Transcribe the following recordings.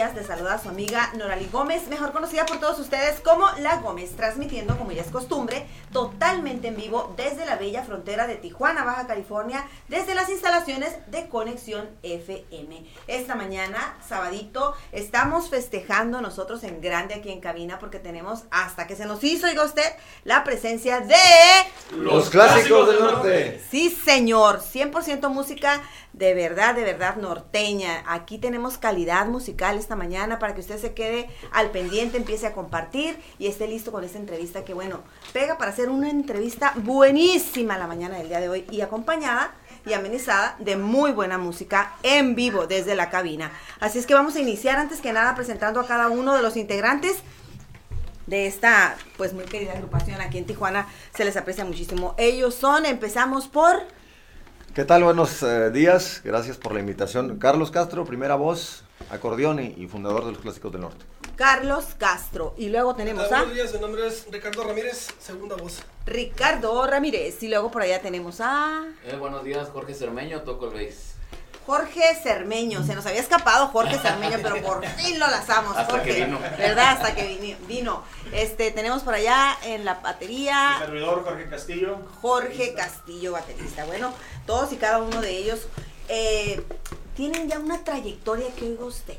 días. Les saluda su amiga Norali Gómez, mejor conocida por todos ustedes como La Gómez, transmitiendo, como ya es costumbre, totalmente en vivo desde la bella frontera de Tijuana, Baja California, desde las instalaciones de Conexión FM. Esta mañana, sabadito, estamos festejando nosotros en grande aquí en cabina porque tenemos, hasta que se nos hizo, diga usted, la presencia de... Los clásicos del norte. Sí, señor, 100% música de verdad, de verdad norteña. Aquí tenemos calidad musical esta mañana para que usted se quede al pendiente, empiece a compartir y esté listo con esta entrevista que, bueno, pega para hacer una entrevista buenísima la mañana del día de hoy y acompañada y amenizada de muy buena música en vivo desde la cabina. Así es que vamos a iniciar antes que nada presentando a cada uno de los integrantes de esta pues muy querida agrupación aquí en Tijuana. Se les aprecia muchísimo. Ellos son, empezamos por... ¿Qué tal? Buenos eh, días. Gracias por la invitación. Carlos Castro, primera voz, acordeón y, y fundador de los Clásicos del Norte. Carlos Castro. Y luego tenemos a Buenos días, mi nombre es Ricardo Ramírez, segunda voz. Ricardo Ramírez. Y luego por allá tenemos a Eh, buenos días, Jorge Cermeño, toco el bass. Jorge Cermeño. Se nos había escapado Jorge Cermeño, pero por fin lo lazamos. Hasta Jorge. que vino. ¿Verdad? Hasta que vino. Este, tenemos por allá en la batería servidor Jorge Castillo. Jorge Castillo, baterista. Bueno, todos y cada uno de ellos eh, tienen ya una trayectoria que oiga usted.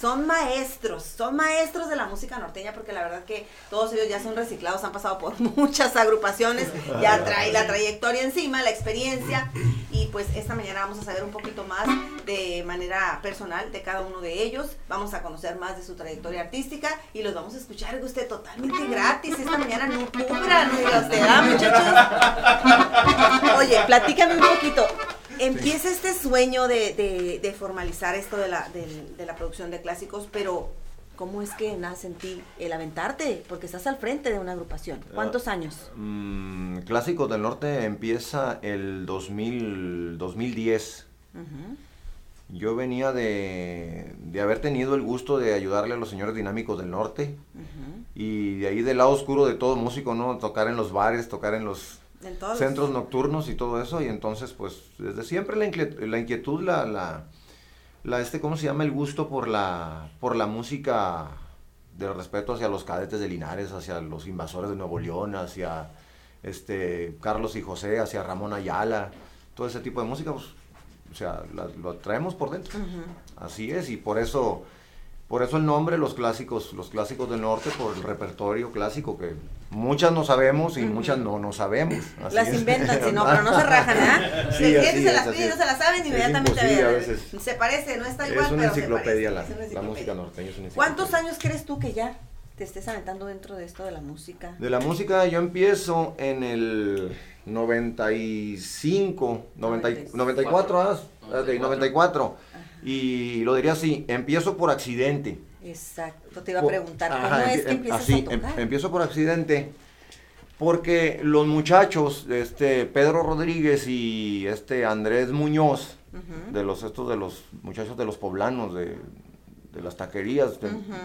Son maestros, son maestros de la música norteña porque la verdad que todos ellos ya son reciclados, han pasado por muchas agrupaciones, ya trae la trayectoria encima, la experiencia y pues esta mañana vamos a saber un poquito más de manera personal de cada uno de ellos, vamos a conocer más de su trayectoria artística y los vamos a escuchar usted totalmente gratis esta mañana, no cubran, usted, ¿ah, muchachos? Oye, platícame un poquito. Empieza este sueño de, de- de formalizar esto de la, del- de la producción de clásicos, pero ¿cómo es que nace en ti el aventarte? Porque estás al frente de una agrupación. ¿Cuántos años? Mm, Clásicos del Norte empieza el 2000, 2010. Ujú. Yo venía de, de haber tenido el gusto de ayudarle a los señores dinámicos del norte y de ahí del lado oscuro de todo músico, ¿no? Tocar en los bares, tocar en los En todos los- centros nocturnos y todo eso y entonces pues desde siempre la inquietud, la, inquietud, la, la, la, este, ¿cómo se llama? El gusto por la, por la música de respeto hacia los cadetes de Linares, hacia los invasores de Nuevo León, hacia este, Carlos y José, hacia Ramón Ayala, todo ese tipo de música, pues, o sea, lo traemos por dentro. Así es, y por eso, por eso el nombre, los clásicos, los clásicos del norte, por el repertorio clásico, que muchas no sabemos y muchas no no sabemos. Así Las es. inventan, si no, pero no se rajan, ¿eh? Sí, la así se las así pide y no se las saben, inmediatamente a veces. Se parece, no está igual, Es una pero se enciclopedia la, parece, es una la música enciclopedia. norteña. es una ¿Cuántos enciclopedia. años crees tú que ya te estés aventando dentro de esto de la música? De la música yo empiezo en el 95, 90 y- 94, ah, ok, 94. Y lo diría así, empiezo por accidente. Exacto, te iba a preguntar, ¿cómo ajá, es que empiezas así, a em- tocar? empiezo por accidente. Porque los muchachos, este Pedro Rodríguez y este Andrés Muñoz, Ujú. de los estos de los muchachos de los poblanos, de, de las taquerías,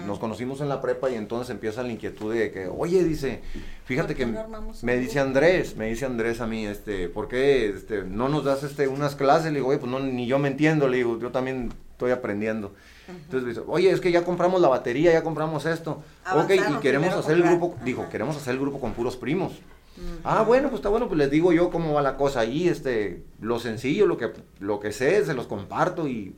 nos conocimos en la prepa y entonces empieza la inquietud de que, oye, dice, fíjate ¿Por qué que me dice? Andrés, me dice Andrés a mí, este, ¿por qué este, no nos das este, unas clases? Le digo, oye, pues no, ni yo me entiendo, le digo, yo también estoy aprendiendo. Entonces dice, oye, es que ya compramos la batería, ya compramos esto. ok, Avanzaron y queremos hacer el grupo, dijo, Ajá. queremos hacer el grupo con puros primos. Ah, bueno, pues está bueno, pues les digo yo cómo va la cosa ahí, este, lo sencillo, lo que, lo que sé, se los comparto y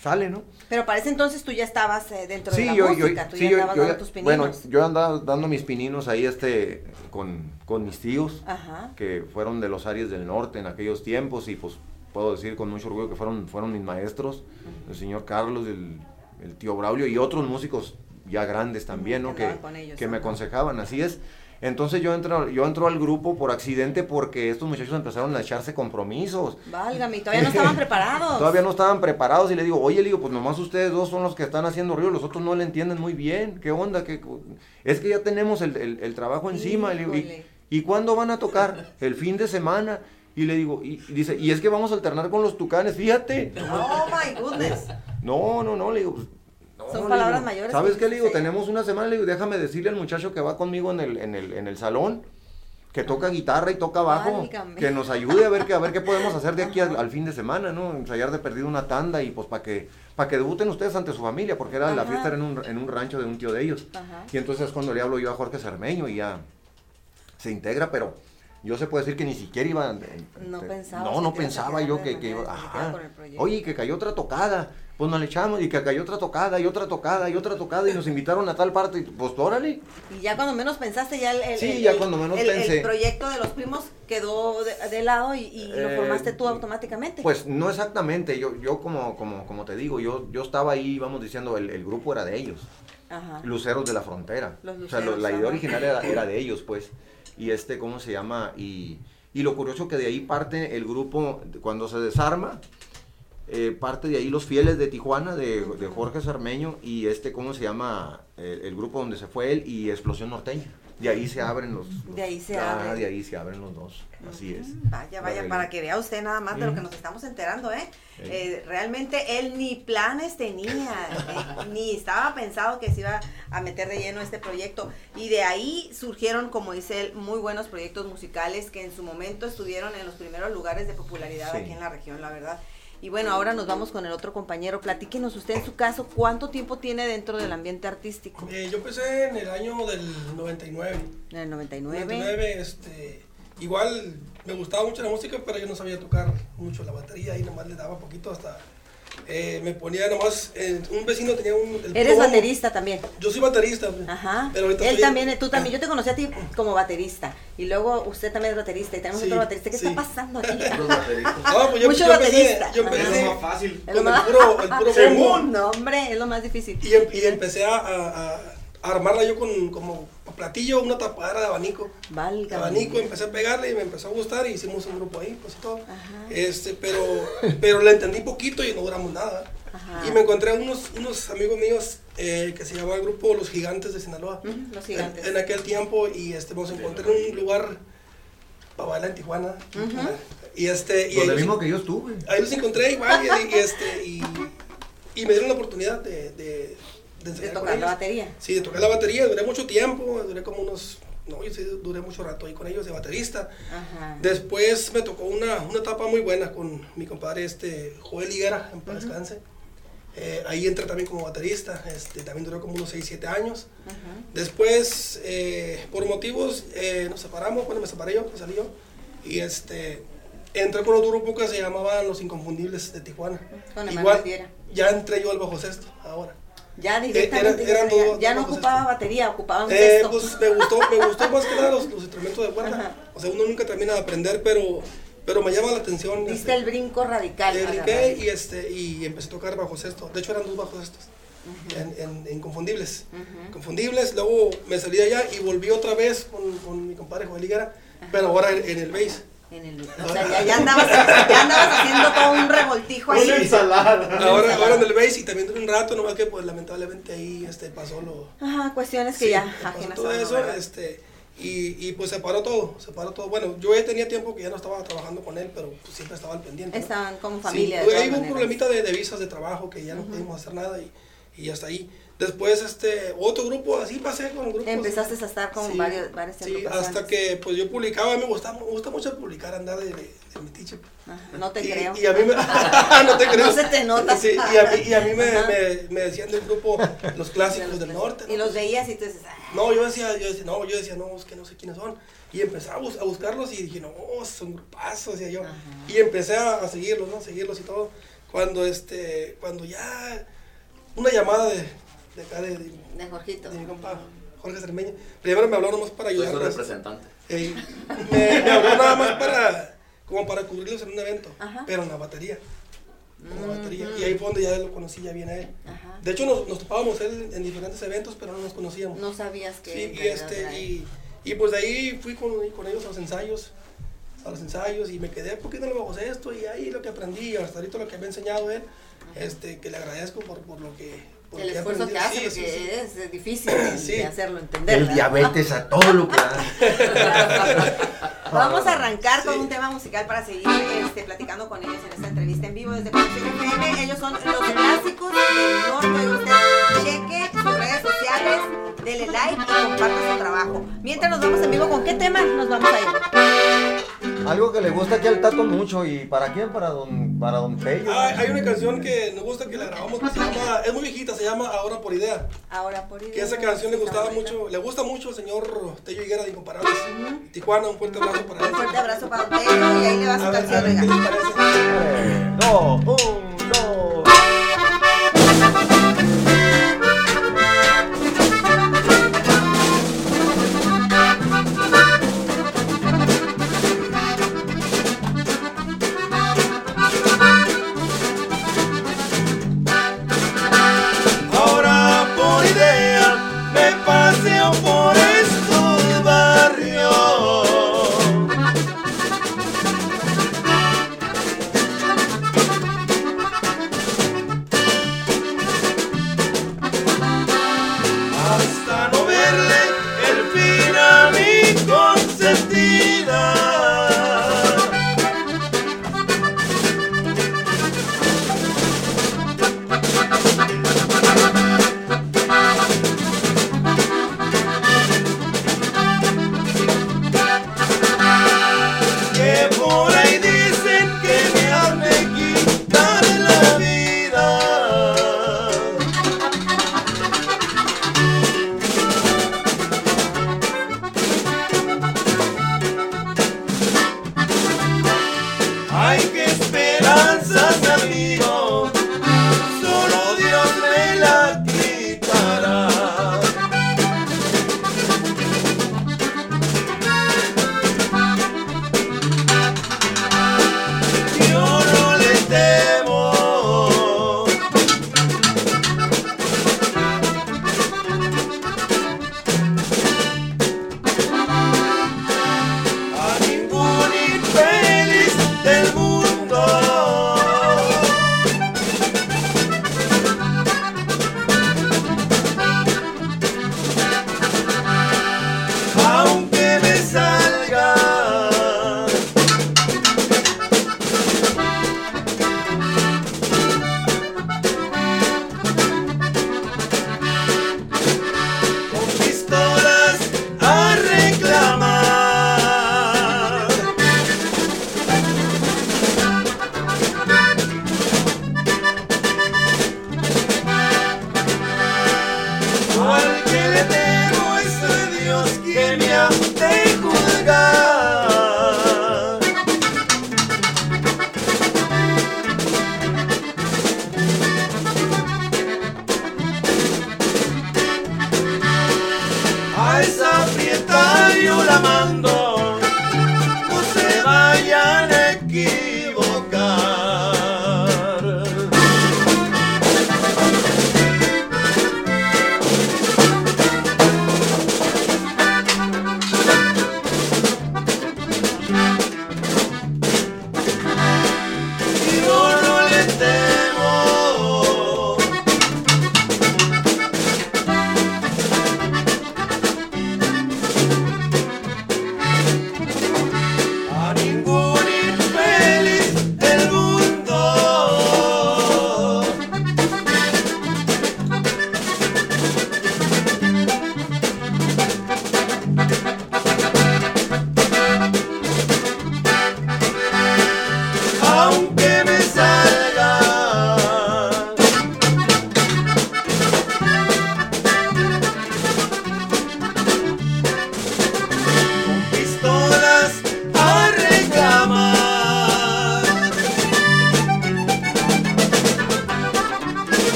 sale, ¿no? Pero para ese entonces tú ya estabas eh, dentro de Sí, la yo, yo, música, tú sí, ya yo, andabas yo- dando tus pininos. bueno, yo andaba dando mis pininos ahí, este, con, con mis tíos, Ajá. que fueron de los Aries del Norte en aquellos tiempos y pues puedo decir con mucho orgullo que fueron, fueron mis maestros, el señor Carlos, el, el tío Braulio y otros músicos ya grandes también, ¿no? que ellos, que me aconsejaban, así es. Entonces yo entro, yo entro al grupo por accidente porque estos muchachos empezaron a echarse compromisos. Válgame, todavía no estaban preparados. Todavía no estaban preparados y le digo, oye, le digo, pues nomás ustedes dos son los que están haciendo ruido, los otros no le entienden muy bien, ¿qué onda? ¿Qué, co-?" es que ya tenemos el, el- el trabajo encima, le digo, Híjole. ¿y, ¿y cuándo van a tocar? El fin de semana. Y le digo, y, y dice, y es que vamos a alternar con los tucanes, fíjate. Oh my goodness. No, no, no, le digo, pues, Son palabras mayores ¿Sabes qué? Le digo, tenemos una semana, le digo, déjame decirle al muchacho que va conmigo en el, en el, en el salón, que toca guitarra y toca bajo, Válgame. que nos ayude a ver qué, a ver qué podemos hacer de aquí al, al fin de semana, ¿no? Ensayar de perdido una tanda y pues para que, para que debuten ustedes ante su familia, porque era la Ajá. fiesta era en un, en un rancho de un tío de ellos. Ajá. Y entonces es cuando le hablo yo a Jorge Cermeño y ya se integra, pero yo se puede decir que ni siquiera iba... eh, No eh, pensabas No, no te pensaba yo que, que iba... Ajá. Oye, que cayó otra tocada. Pues nos le echamos y que cayó otra tocada y otra tocada y otra tocada y nos invitaron a tal parte. y Pues órale. Y ya cuando menos pensaste, ya el, el- Sí, el- ya cuando menos el- el pensé. proyecto de los primos quedó de, de lado y, y lo Eh, formaste tú automáticamente. Pues no exactamente, yo, yo como, como, como te digo, yo, yo estaba ahí, vamos diciendo, el, grupo era de ellos, Ajá. Luceros de la Frontera. Los o sea, lo- Luceros, la idea original era, era de ellos, pues. Y este, ¿cómo se llama? Y, y lo curioso que de ahí parte el grupo, cuando se desarma, eh, parte de ahí los fieles de Tijuana, de, de Jorge Cermeño, y este, ¿cómo se llama? El, el grupo donde se fue él y Explosión Norteña. De ahí se abren los... De ahí se ah, abren. De ahí se abren los dos, así es. Vaya, vaya, para que vea usted nada más de lo que nos estamos enterando, ¿eh? Eh, realmente él ni planes tenía, eh, ni estaba pensado que se iba a meter de lleno este proyecto. Y de ahí surgieron, como dice él, muy buenos proyectos musicales que en su momento estuvieron en los primeros lugares de popularidad Sí. aquí en la región, la verdad. Y bueno, ahora nos vamos con el otro compañero. Platíquenos usted en su caso, ¿cuánto tiempo tiene dentro del ambiente artístico? Eh, yo empecé en el año del 99. En el 99. 99, este, igual me gustaba mucho la música, pero yo no sabía tocar mucho la batería y nomás le daba poquito hasta... eh, me ponía nomás, eh, un vecino tenía un... el Eres puro- baterista también. Yo soy baterista. pues. Ajá. Pero ahorita Él soy- también, tú también. Yo te conocí a ti como baterista. Y luego usted también es baterista. Y tenemos Sí, otro baterista. ¿Qué sí. está pasando aquí? Los bateristas. No, pues yo, Mucho yo empecé, baterista. yo Ajá. empecé Es lo más fácil. Es lo con el más- puro, el puro bombo. No, hombre, es lo más difícil. Y, y empecé a, a- a armarla yo con como platillo, una tapadera de abanico. Valga. abanico, empecé a pegarle y me empezó a gustar y hicimos un grupo ahí, pues y todo. Ajá. Este, pero, pero le entendí poquito y no duramos nada. Ajá. Y me encontré a unos, unos amigos míos eh, que se llamaba el grupo Los Gigantes de Sinaloa. Los En, gigantes. en aquel tiempo y este, nos encontré en un lugar para bailar en Tijuana. Y este, y Donde ahí, mismo los, que yo estuve. ahí los encontré igual y, y, este, y, y me dieron la oportunidad de, de, de De tocar la batería. Sí, de tocar la batería, duré mucho tiempo, duré como unos, no, yo sí duré mucho rato ahí con ellos de baterista. Ajá. Después me tocó una, una etapa muy buena con mi compadre este, Joel Higuera, en paz descanse. Eh, ahí entré también como baterista, este, también duró como unos 6, 7 años. Ajá. Después, eh, por motivos, eh, nos separamos, cuando me separé yo, me salí yo. Y este, entré con otro grupo que se llamaban Los Inconfundibles de Tijuana. Con Igual, ya entré yo al bajo sexto, ahora. Ya directamente. eran ya, dos- ya no ocupaba batería, ocupaba un Eh, pues me gustó, me gustó más que nada los, los instrumentos de cuerda. Ajá. O sea, uno nunca termina de aprender, pero, pero me llama la atención. Diste este, el brinco radical. eh, para brinqué y, este, y empecé a tocar bajo sexto. De hecho, eran dos bajos estos. en, en, en Confundibles. Ujú. Confundibles, luego me salí de allá y volví otra vez con, con mi compadre Joel Higuera, pero ahora en, en el bass. En el, o sea, ya, ya andabas, ya andabas haciendo todo un revoltijo ahí. Una ensalada. Ahora, ahora en el bass y también duré un rato, nomás que pues lamentablemente ahí este, pasó lo... Ajá, cuestiones que Sí, ya ajenas todo eso, ¿verdad? este, y, y pues se paró todo, se paró todo. Bueno, yo ya tenía tiempo que ya no estaba trabajando con él, pero pues, siempre estaba al pendiente. ¿no? Estaban como Sí, familia. de hubo- un problemita de, de visas de trabajo que ya no pudimos hacer nada y, y hasta ahí. Después, este, otro grupo, así pasé con grupos. Empezaste a estar con Sí, varios, varias Sí, hasta que pues yo publicaba, me gusta, me gusta mucho publicar, andar de, de, de metiche. Ajá, no te y, creo. Y a mí me, no te creo. No se te nota. Sí, y a mí, y a mí me, me, me decían del grupo Los Clásicos del Norte. ¿no? Y los veías y tú dices, "Ah, No, yo decía, yo decía, no, yo decía, no, es que no sé quiénes son. Y empecé a, bus- a buscarlos y dije, no, son grupazos, decía yo. Ajá. Y empecé a, a seguirlos, ¿no? Seguirlos y todo. Cuando, este, cuando ya, una llamada de, de acá, de, de, de Jorgito. de mi compa Jorge Cermeño. Primero me habló nomás para Soy su ayudarlos. representante. Eh, me, me habló nada más para, como para cubrirlos en un evento, Ajá. pero en la batería. En la batería. Ujú. Y ahí fue donde ya lo conocí ya bien a él. Ajá. De hecho, nos, nos topábamos él en diferentes eventos, pero no nos conocíamos. No sabías que. Sí, y, este, y, y pues de ahí fui con, con ellos a los ensayos, a los ensayos, y me quedé, ¿por qué no lo hago esto? Y ahí lo que aprendí, hasta ahorita lo que me ha enseñado él, este, que le agradezco por, por lo que... El esfuerzo que hace, Sí, porque sí, sí. es difícil de, Sí. de hacerlo entender. El ¿verdad? diabetes a todo lo que da. Vamos a arrancar con un tema musical para seguir este, platicando con ellos en esta entrevista en vivo desde Conexión FM. Ellos son los clásicos del norte. Usted cheque sus redes sociales, dele like y comparta su trabajo. Mientras nos vamos en vivo, ¿con qué tema nos vamos a ir? Algo que le gusta aquí al Tato mucho. ¿Y para quién? Para don, para don Pello. Ah, hay una canción que nos gusta que la grabamos que se llama, es muy viejita, se llama Ahora por Idea. Ahora por Que esa canción le gustaba mucho, le gusta mucho al señor Tello Higuera de Incomparables. Tijuana, un fuerte abrazo para él. Un fuerte abrazo para usted y ahí le va su A canción, ¿qué les parece? Eh, dos, un, dos.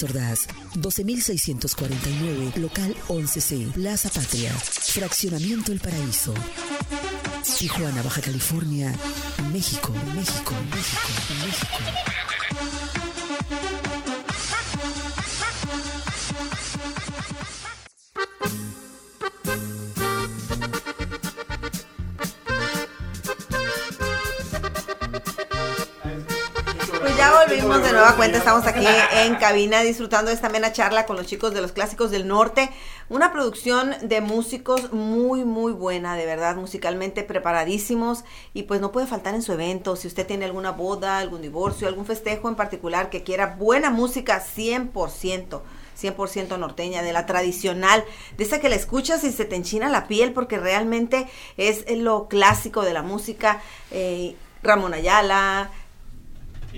Gustavo Díaz Ordaz, 12649, local 11C, Plaza Patria, Fraccionamiento El Paraíso. Tijuana, Baja California, México, México, México, México. Nueva cuenta, estamos aquí en cabina disfrutando de esta amena charla con los chicos de los clásicos del norte. Una producción de músicos muy, muy buena, de verdad, musicalmente preparadísimos y pues no puede faltar en su evento. Si usted tiene alguna boda, algún divorcio, algún festejo en particular que quiera buena música 100%. 100% norteña, de la tradicional, de esa que la escuchas y se te enchina la piel porque realmente es lo clásico de la música. Eh, Ramón Ayala,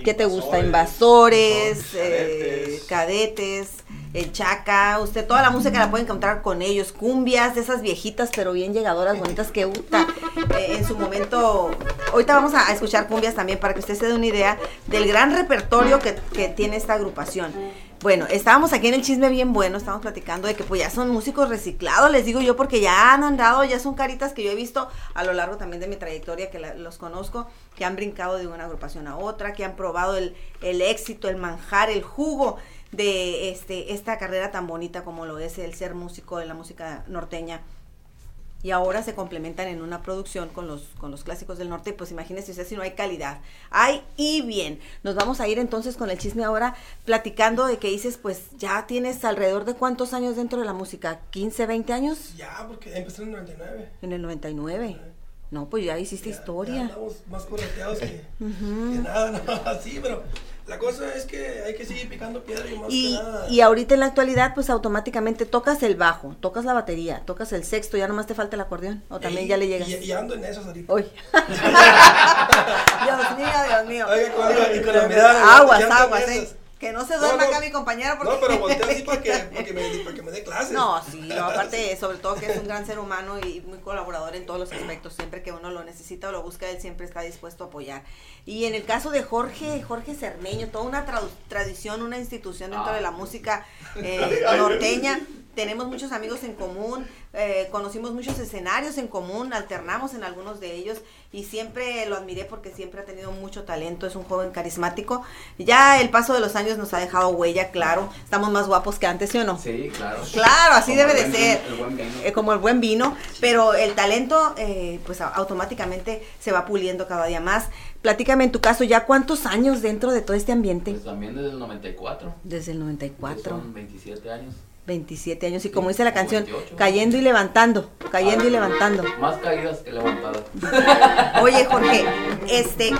¿Qué te gusta? Invasores, eh, cadetes, el chaca, usted toda la música la puede encontrar con ellos, cumbias, esas viejitas pero bien llegadoras, bonitas que uta. eh, en su momento, ahorita vamos a, a escuchar cumbias también para que usted se dé una idea del gran repertorio que, que tiene esta agrupación. Bueno, estábamos aquí en el chisme bien bueno, estábamos platicando de que pues ya son músicos reciclados, les digo yo, porque ya han andado, ya son caritas que yo he visto a lo largo también de mi trayectoria, que la- los conozco, que han brincado de una agrupación a otra, que han probado el, el éxito, el manjar, el jugo de este, esta carrera tan bonita como lo es el ser músico de la música norteña y ahora se complementan en una producción con los, con los clásicos del norte, pues imagínese usted si no hay calidad. Hay y bien. Nos vamos a ir entonces con el chisme ahora platicando de que dices, pues ya tienes alrededor de cuántos años dentro de la música, 15, 20 años Ya, porque empecé en el 99. en el 99. No, pues ya hiciste Ya- Ya historia. andamos más correteados que, que nada, no, así, pero la cosa es que hay que seguir picando piedra y más Y, que nada. y ahorita en la actualidad, pues automáticamente tocas el bajo, tocas la batería, tocas el sexto, ya nomás te falta el acordeón, o también ya le llegas. Y, y ando en esas ahorita. Uy. Dios mío, Dios mío. Oiga, con y con la mirada, Aguas, ya aguas, eh. Que no se No, duerma no. acá mi compañera porque... No, pero volteo así para que, para que me, para que me dé clases. No, sí, no, aparte, sobre todo que es un gran ser humano y muy colaborador en todos los aspectos. Siempre que uno lo necesita o lo busca, él siempre está dispuesto a apoyar. Y en el caso de Jorge, Jorge Cermeño, toda una tradu- tradición, una institución dentro Ah. de la música eh, norteña. Tenemos muchos amigos en común, eh, conocimos muchos escenarios en común, alternamos en algunos de ellos y siempre lo admiré porque siempre ha tenido mucho talento, es un joven carismático. Ya el paso de los años nos ha dejado huella, claro. Estamos más guapos que antes, ¿sí o no? Sí, claro. Claro, así Como debe de ser. vino- el. Eh, como el buen vino, pero el talento, eh, pues automáticamente se va puliendo cada día más. Platícame en tu caso, ¿ya cuántos años dentro de todo este ambiente? Pues también desde el 94. Desde el que 94, Son 27 años. 27 años. Y como dice la canción, 28. cayendo y levantando, cayendo y levantando. Más caídas que levantadas. Oye, Jorge, este,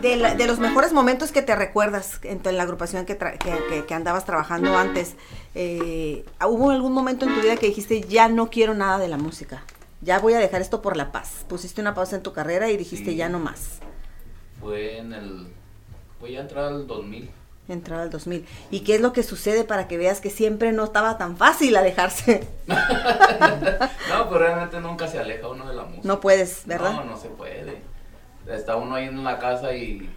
de, la- de los mejores momentos que te recuerdas en, en la agrupación que, tra- que, que- que andabas trabajando antes, eh, ¿hubo algún momento en tu vida que dijiste, ya no quiero nada de la música? Ya voy a dejar esto por la paz. Pusiste una pausa en tu carrera y dijiste, Sí. ya no más. Fue en el. Fue ya entrar al 2000. Entrada al 2000. ¿Y qué es lo que sucede para que veas que siempre no estaba tan fácil alejarse? No, pues realmente nunca se aleja uno de la música. No puedes, ¿verdad? No, no se puede. Está uno ahí en la casa y,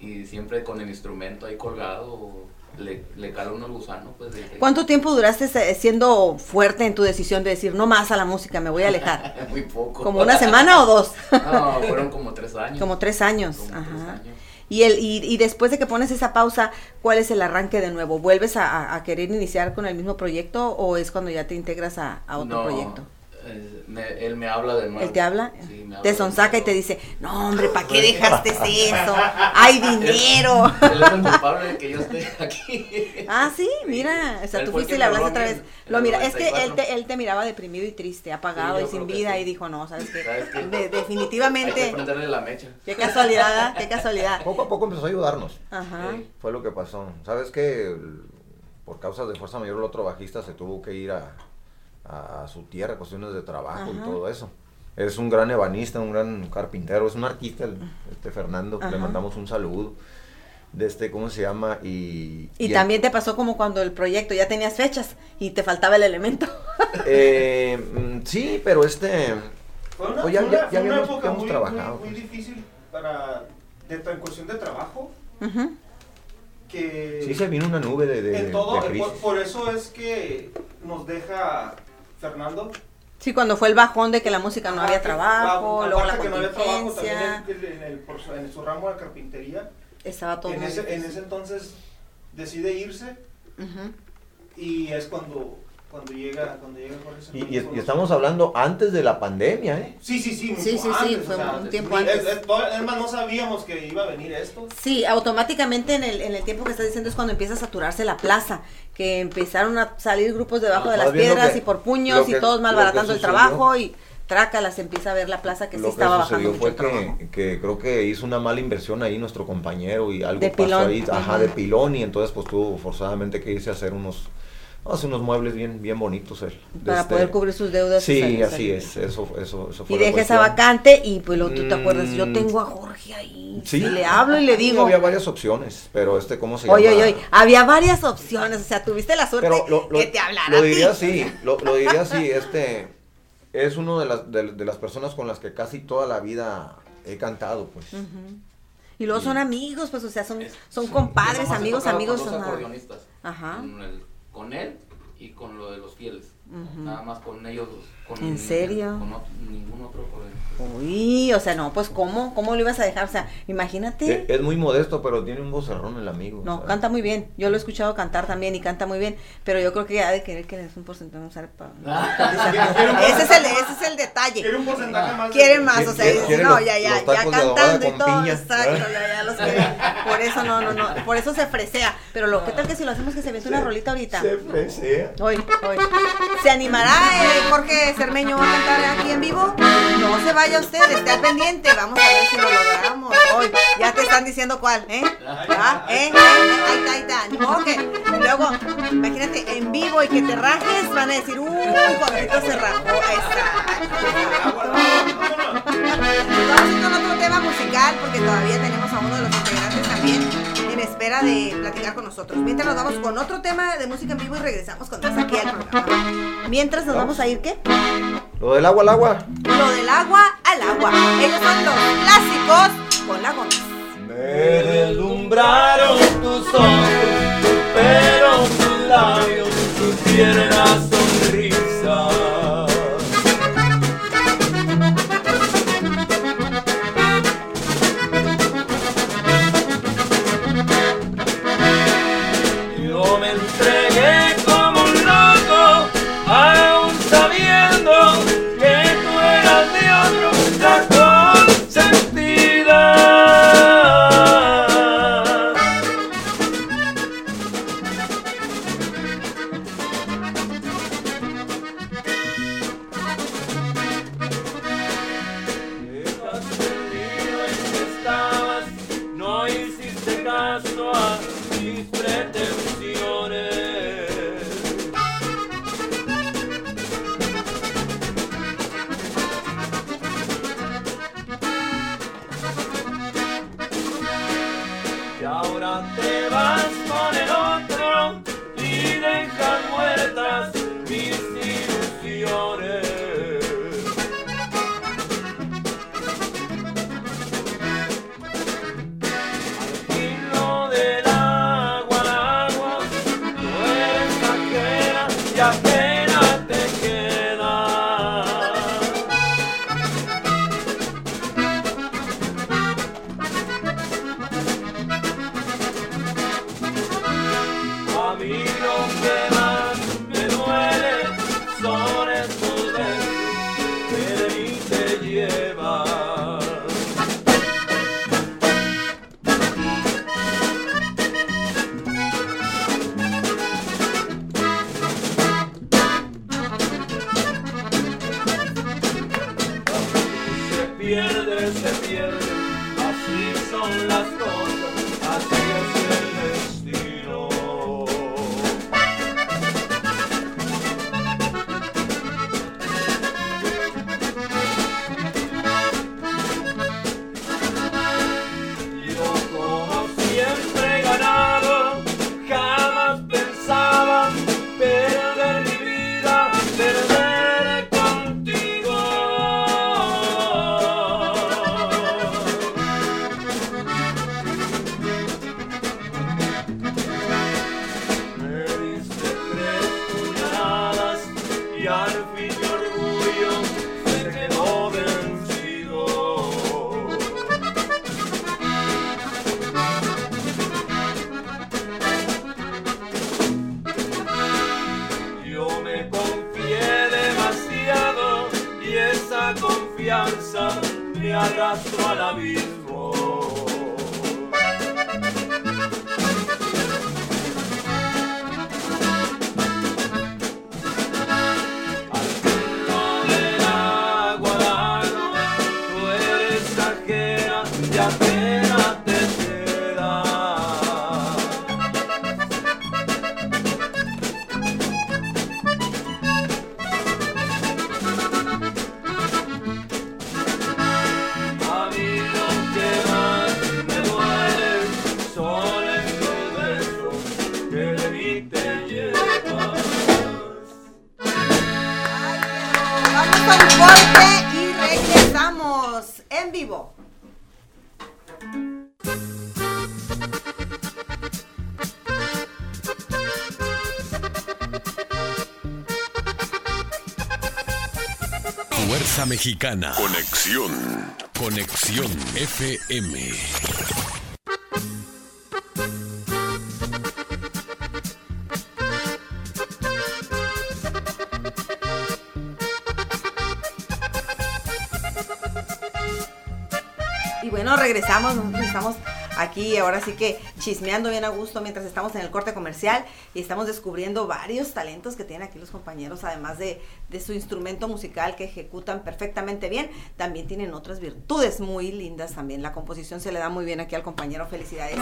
y siempre con el instrumento ahí colgado, le, le cala uno el gusano, pues de ¿Cuánto tiempo duraste eh, siendo fuerte en tu decisión de decir, no más a la música, me voy a alejar? Muy poco. ¿Como una semana o dos? No, fueron como tres años. Como tres años. Como Ajá. tres años. Y, el, y, y después de que pones esa pausa, ¿cuál es el arranque de nuevo? ¿Vuelves a, a- a querer iniciar con el mismo proyecto o es cuando ya te integras a, a otro No, proyecto? Me- él me habla de nuevo. ¿Él te habla? Sí, me habla te sonsaca y te dice, no hombre, ¿para qué dejaste eso? ¡Hay dinero! Él es el culpable de que yo esté aquí. Ah, sí, mira, o sea, Él tú fuiste y le hablaste otra vez. Lo mira, es que él 94. te, él te miraba deprimido y triste, apagado Sí, y sin vida sí. y dijo, no, ¿sabes qué? ¿Sabes qué? De- Hay que definitivamente, prenderle la mecha. qué casualidad, ¿eh? qué casualidad. Poco a poco empezó a ayudarnos. Ajá. Sí. Fue lo que pasó. ¿Sabes que Por causas de fuerza mayor, el otro bajista se tuvo que ir a, a- a su tierra, cuestiones de trabajo y todo eso. Es un gran ebanista, un gran carpintero, es un artista, el- este Fernando, Ajá. le mandamos un saludo. de este, ¿cómo se llama? Y, Y y- también te pasó como cuando el proyecto ya tenías fechas y te faltaba el elemento. Eh, mm, sí, pero este... Fue una, Pues ya- fue ya- una- ya fue una habíamos- época hemos muy, trabajado, muy, muy pues. difícil para, de, en cuestión de trabajo, que Sí se vino una nube de, de, en todo, de por, crisis. por eso es que nos deja Fernando. Sí, cuando fue el bajón de que la música no Ajá, había trabajo, a- luego la que no había trabajo también en, en el- por su, en su ramo de carpintería. estaba todo En ese, en ese entonces decide irse Ujú. y es cuando, cuando llega cuando llega Jorge Y, y- y estamos hablando antes de la pandemia, ¿eh? Sí, sí, sí, mucho Sí, sí, sí, antes, fue o sea, un tiempo es- antes. es- todo- es más, no sabíamos que iba a venir esto. Sí, automáticamente en el, en el tiempo que estás diciendo es cuando empieza a saturarse la plaza, que empezaron a salir grupos debajo No, de las piedras que- y por puños que- y todos malbaratando que el trabajo y trácala, se empieza a ver la plaza que sí Lo que estaba bajando sucedió mucho fue que, que creo que hizo una mala inversión ahí nuestro compañero y algo De pasó pilón, ahí, ajá. de pilón y entonces pues tuvo forzadamente que irse a hacer unos, hacer unos muebles bien, bien bonitos él. Para Este, poder cubrir sus deudas. Sí, así salir. es, eso, eso, eso fue Y deja esa vacante y pues luego tú te acuerdas, yo Mm. tengo a Jorge ahí. Sí. y le hablo y le Sí, digo, había varias opciones, pero este, ¿cómo se oye, llama? oye, oye, había varias opciones, o sea, tuviste la suerte Pero lo, lo- que te hablara lo diría así, lo, lo diría así, este, es uno de las, de, de las personas con las que casi toda la vida he cantado, pues. Y luego son amigos, pues, o sea, son, son sí, compadres, amigos, amigos. Dos ajá. Con, él y con lo de los fieles. Nada más con ellos dos. Con ¿En serio? Con ningún otro acordeonista. Uy, o sea, no, pues, ¿cómo? ¿Cómo lo ibas a dejar? O sea, imagínate. Es, es muy modesto, pero tiene un vocerrón el amigo. No, ¿sabes? canta muy bien. Yo lo he escuchado cantar también y canta muy bien. Pero yo creo que ha de querer que es un porcentaje. vamos a ver, pa- ese, es el, ese es el detalle. Quiere un porcentaje más. de- Quieren más, o sea, Quiere- quiere no, los- ya, ya, ya cantando y todo, piña. exacto, ya, ya los quieren. Por eso no, no, no, por eso se fresea. Pero lo, ¿qué tal que si lo hacemos que se mete una rolita ahorita? Se fresea. Hoy, hoy. ¿Se animará eh, Jorge Cermeño a cantar aquí en vivo? No se vaya usted, esté al pendiente. Vamos a ver si lo logramos. Hoy, ya te están diciendo cuál, ¿eh? ¿Ah? ¿Eh? Ahí está, ahí está. Que luego, imagínate, en vivo y que te rajes, van a decir, uy, Jorgito se rajó. Exacto. Vamos a tema musical porque todavía tenemos a uno de los integrantes espera de platicar con nosotros. Mientras nos vamos con otro tema de música en vivo y regresamos con más aquí al programa. Mientras nos vamos a ir, ¿qué? Lo del agua al agua. Lo del agua al agua. Ellos son los clásicos con la Gómez. Me deslumbraron tus ojos, pero tus labios, tu tierna Mexicana. Conexión. Conexión FM. Y bueno, regresamos, estamos aquí ahora sí que chismeando bien a gusto mientras estamos en el corte comercial y estamos descubriendo varios talentos que tienen aquí los compañeros, además de, de su instrumento musical que ejecutan perfectamente bien, también tienen otras virtudes muy lindas también. La composición se le da muy bien aquí al compañero, felicidades.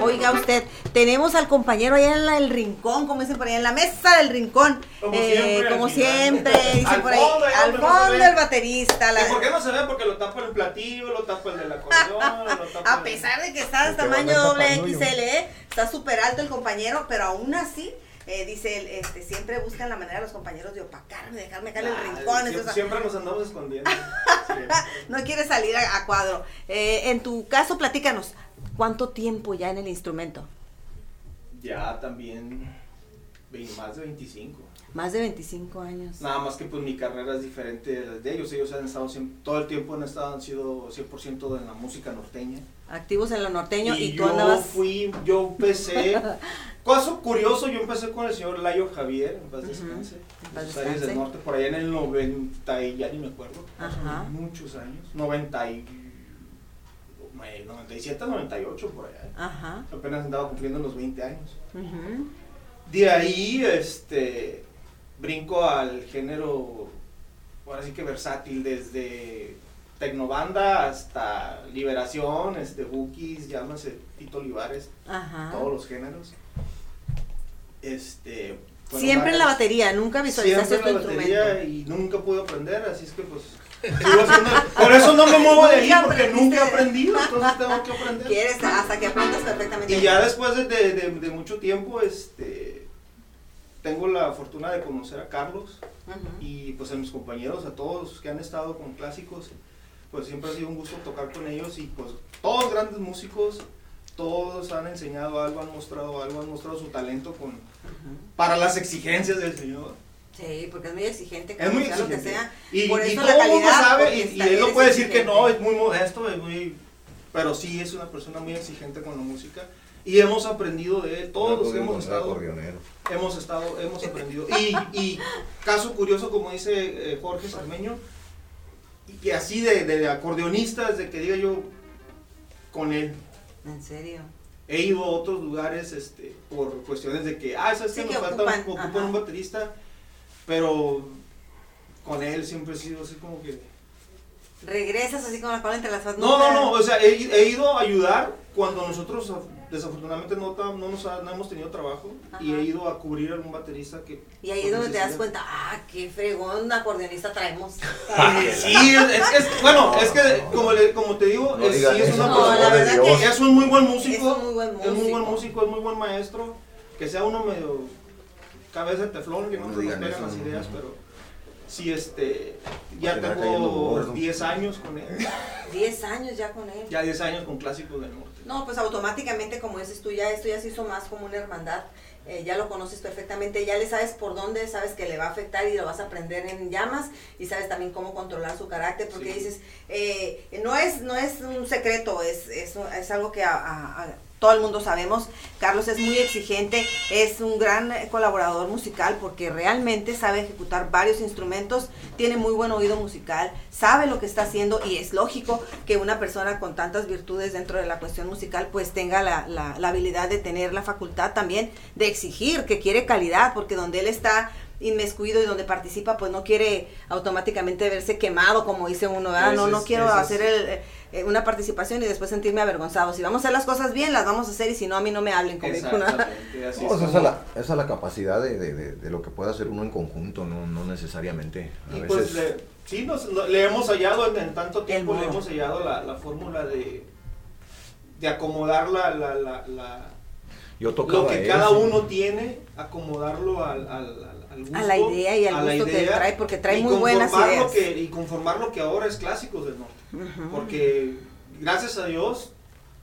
Oiga usted, tenemos al compañero allá en la- el rincón, como dicen por ahí, en la mesa del rincón, Como Eh, siempre, como al siempre, dicen Al por ahí, fondo, ahí al no se fondo el baterista. la- ¿Y por qué no se ve? Porque lo tapa el platillo, lo tapa el del acordeón, lo tapa A pesar de que está de tamaño doble. XL, ¿eh? está súper alto el compañero, pero aún así, eh, dice él, este, siempre buscan la manera los compañeros de opacarme, dejarme acá en el Ah, rincón. siempre, entonces, siempre nos andamos escondiendo. No quiere salir a, a cuadro. Eh, en tu caso, platícanos, ¿cuánto tiempo ya en el instrumento? Ya también más de 25. Más de 25 años. Nada más que pues mi carrera es diferente de las de ellos. Ellos han estado siempre, todo el tiempo han estado, han sido 100% en la música norteña. Activos en lo norteño y, tú yo andabas... fui, yo empecé, caso curioso, yo empecé con el señor Layo Javier, en paz descanse, en paz en sus del norte, por allá en el 90 y ya ni me acuerdo, Ajá. muchos años, 90 y, 97, 98 por allá, Ajá. apenas andaba cumpliendo los 20 años. De ahí, este, brinco al género, ahora sí que versátil, desde tecnobanda hasta liberación, este, bookies, llámase Tito Olivares, Ajá. todos los géneros. Este, Siempre en la batería, nunca visualizaste Siempre tu en la batería instrumento. y nunca pude aprender, así es que pues... haciendo- por eso no me muevo de ahí, porque nunca he aprendido, entonces tengo que aprender. Quieres hasta que aprendas perfectamente. Y ya después de, de- de- de mucho tiempo, este, tengo la fortuna de conocer a Carlos Ujú. y pues a mis compañeros, a todos los que han estado con clásicos, pues siempre ha sido un gusto tocar con ellos y pues todos grandes músicos, todos han enseñado algo, han mostrado algo, han mostrado su talento con, para las exigencias del señor. Sí, porque es muy exigente, Es muy lo que exigente. sea. Y, Por y eso todo la el mundo calidad, sabe, y, él no puede decir que exigente. no, es muy modesto, es muy, pero sí es una persona muy exigente con la música. Y hemos aprendido de él, todos los que hemos estado, acordeonero. hemos estado, hemos aprendido. Y, y caso curioso, como dice eh, Jorge Sarmeño, y que así de, de acordeonistas, de que diga yo con él, En serio. he ido a otros lugares este, por cuestiones de que, ah, sabes Sí, que que nos falta, ocupan, un baterista, pero con él siempre he sido así como que... Regresas así con la cola entre las. No, no, no, o sea, he, he ido a ayudar cuando nosotros desafortunadamente no, no, nos ha- no hemos tenido trabajo y he ido a cubrir a algún baterista que... Y ahí es donde te das cuenta, ah, qué fregón acordeonista traemos. Sí, es, es- es- bueno, es que como, le- como te digo, No es, sí es una persona, que es un muy buen músico, Es un muy buen es muy buen músico. músico, es muy buen maestro, que sea uno medio cabeza de teflón, que no, nos digan pegan las no. ideas, pero sí, este, ya tengo gordo. 10 años con él, 10 años ya con él. ya 10 años con Clásicos del Norte. No, pues automáticamente, como dices tú, ya esto ya se hizo más como una hermandad. eh, ya lo conoces perfectamente, ya le sabes por dónde, sabes que le va a afectar y lo vas a aprender en llamas y sabes también cómo controlar su carácter, porque Sí. dices, eh, no, es, no es un secreto, es, es, es algo que a, a- a todo el mundo sabemos. Carlos es muy exigente, es un gran eh, colaborador musical porque realmente sabe ejecutar varios instrumentos, tiene muy buen oído musical, sabe lo que está haciendo y es lógico que una persona con tantas virtudes dentro de la cuestión musical pues tenga la, la- la habilidad de tener la facultad también de exigir, que quiere calidad, porque donde él está inmiscuido y donde participa, pues no quiere automáticamente verse quemado, como dice uno, No, no es- quiero hacer el, eh, una participación y después sentirme avergonzado. Si vamos a hacer las cosas bien, las vamos a hacer y si no, a mí no me hablen así No, es esa, la, esa es la capacidad de, de- de- de lo que puede hacer uno en conjunto, no, no necesariamente. A Y veces, pues le, sí, nos, no- le hemos hallado en, en tanto tiempo, le hemos hallado la, la fórmula de, de acomodar la, la, la, la- yo tocaba lo que eso. cada uno tiene, acomodarlo al, al, al- al gusto. A la idea y al gusto que trae, porque trae y muy buenas lo ideas. Que, y conformar lo que ahora es Clásicos del Norte. Porque gracias a Dios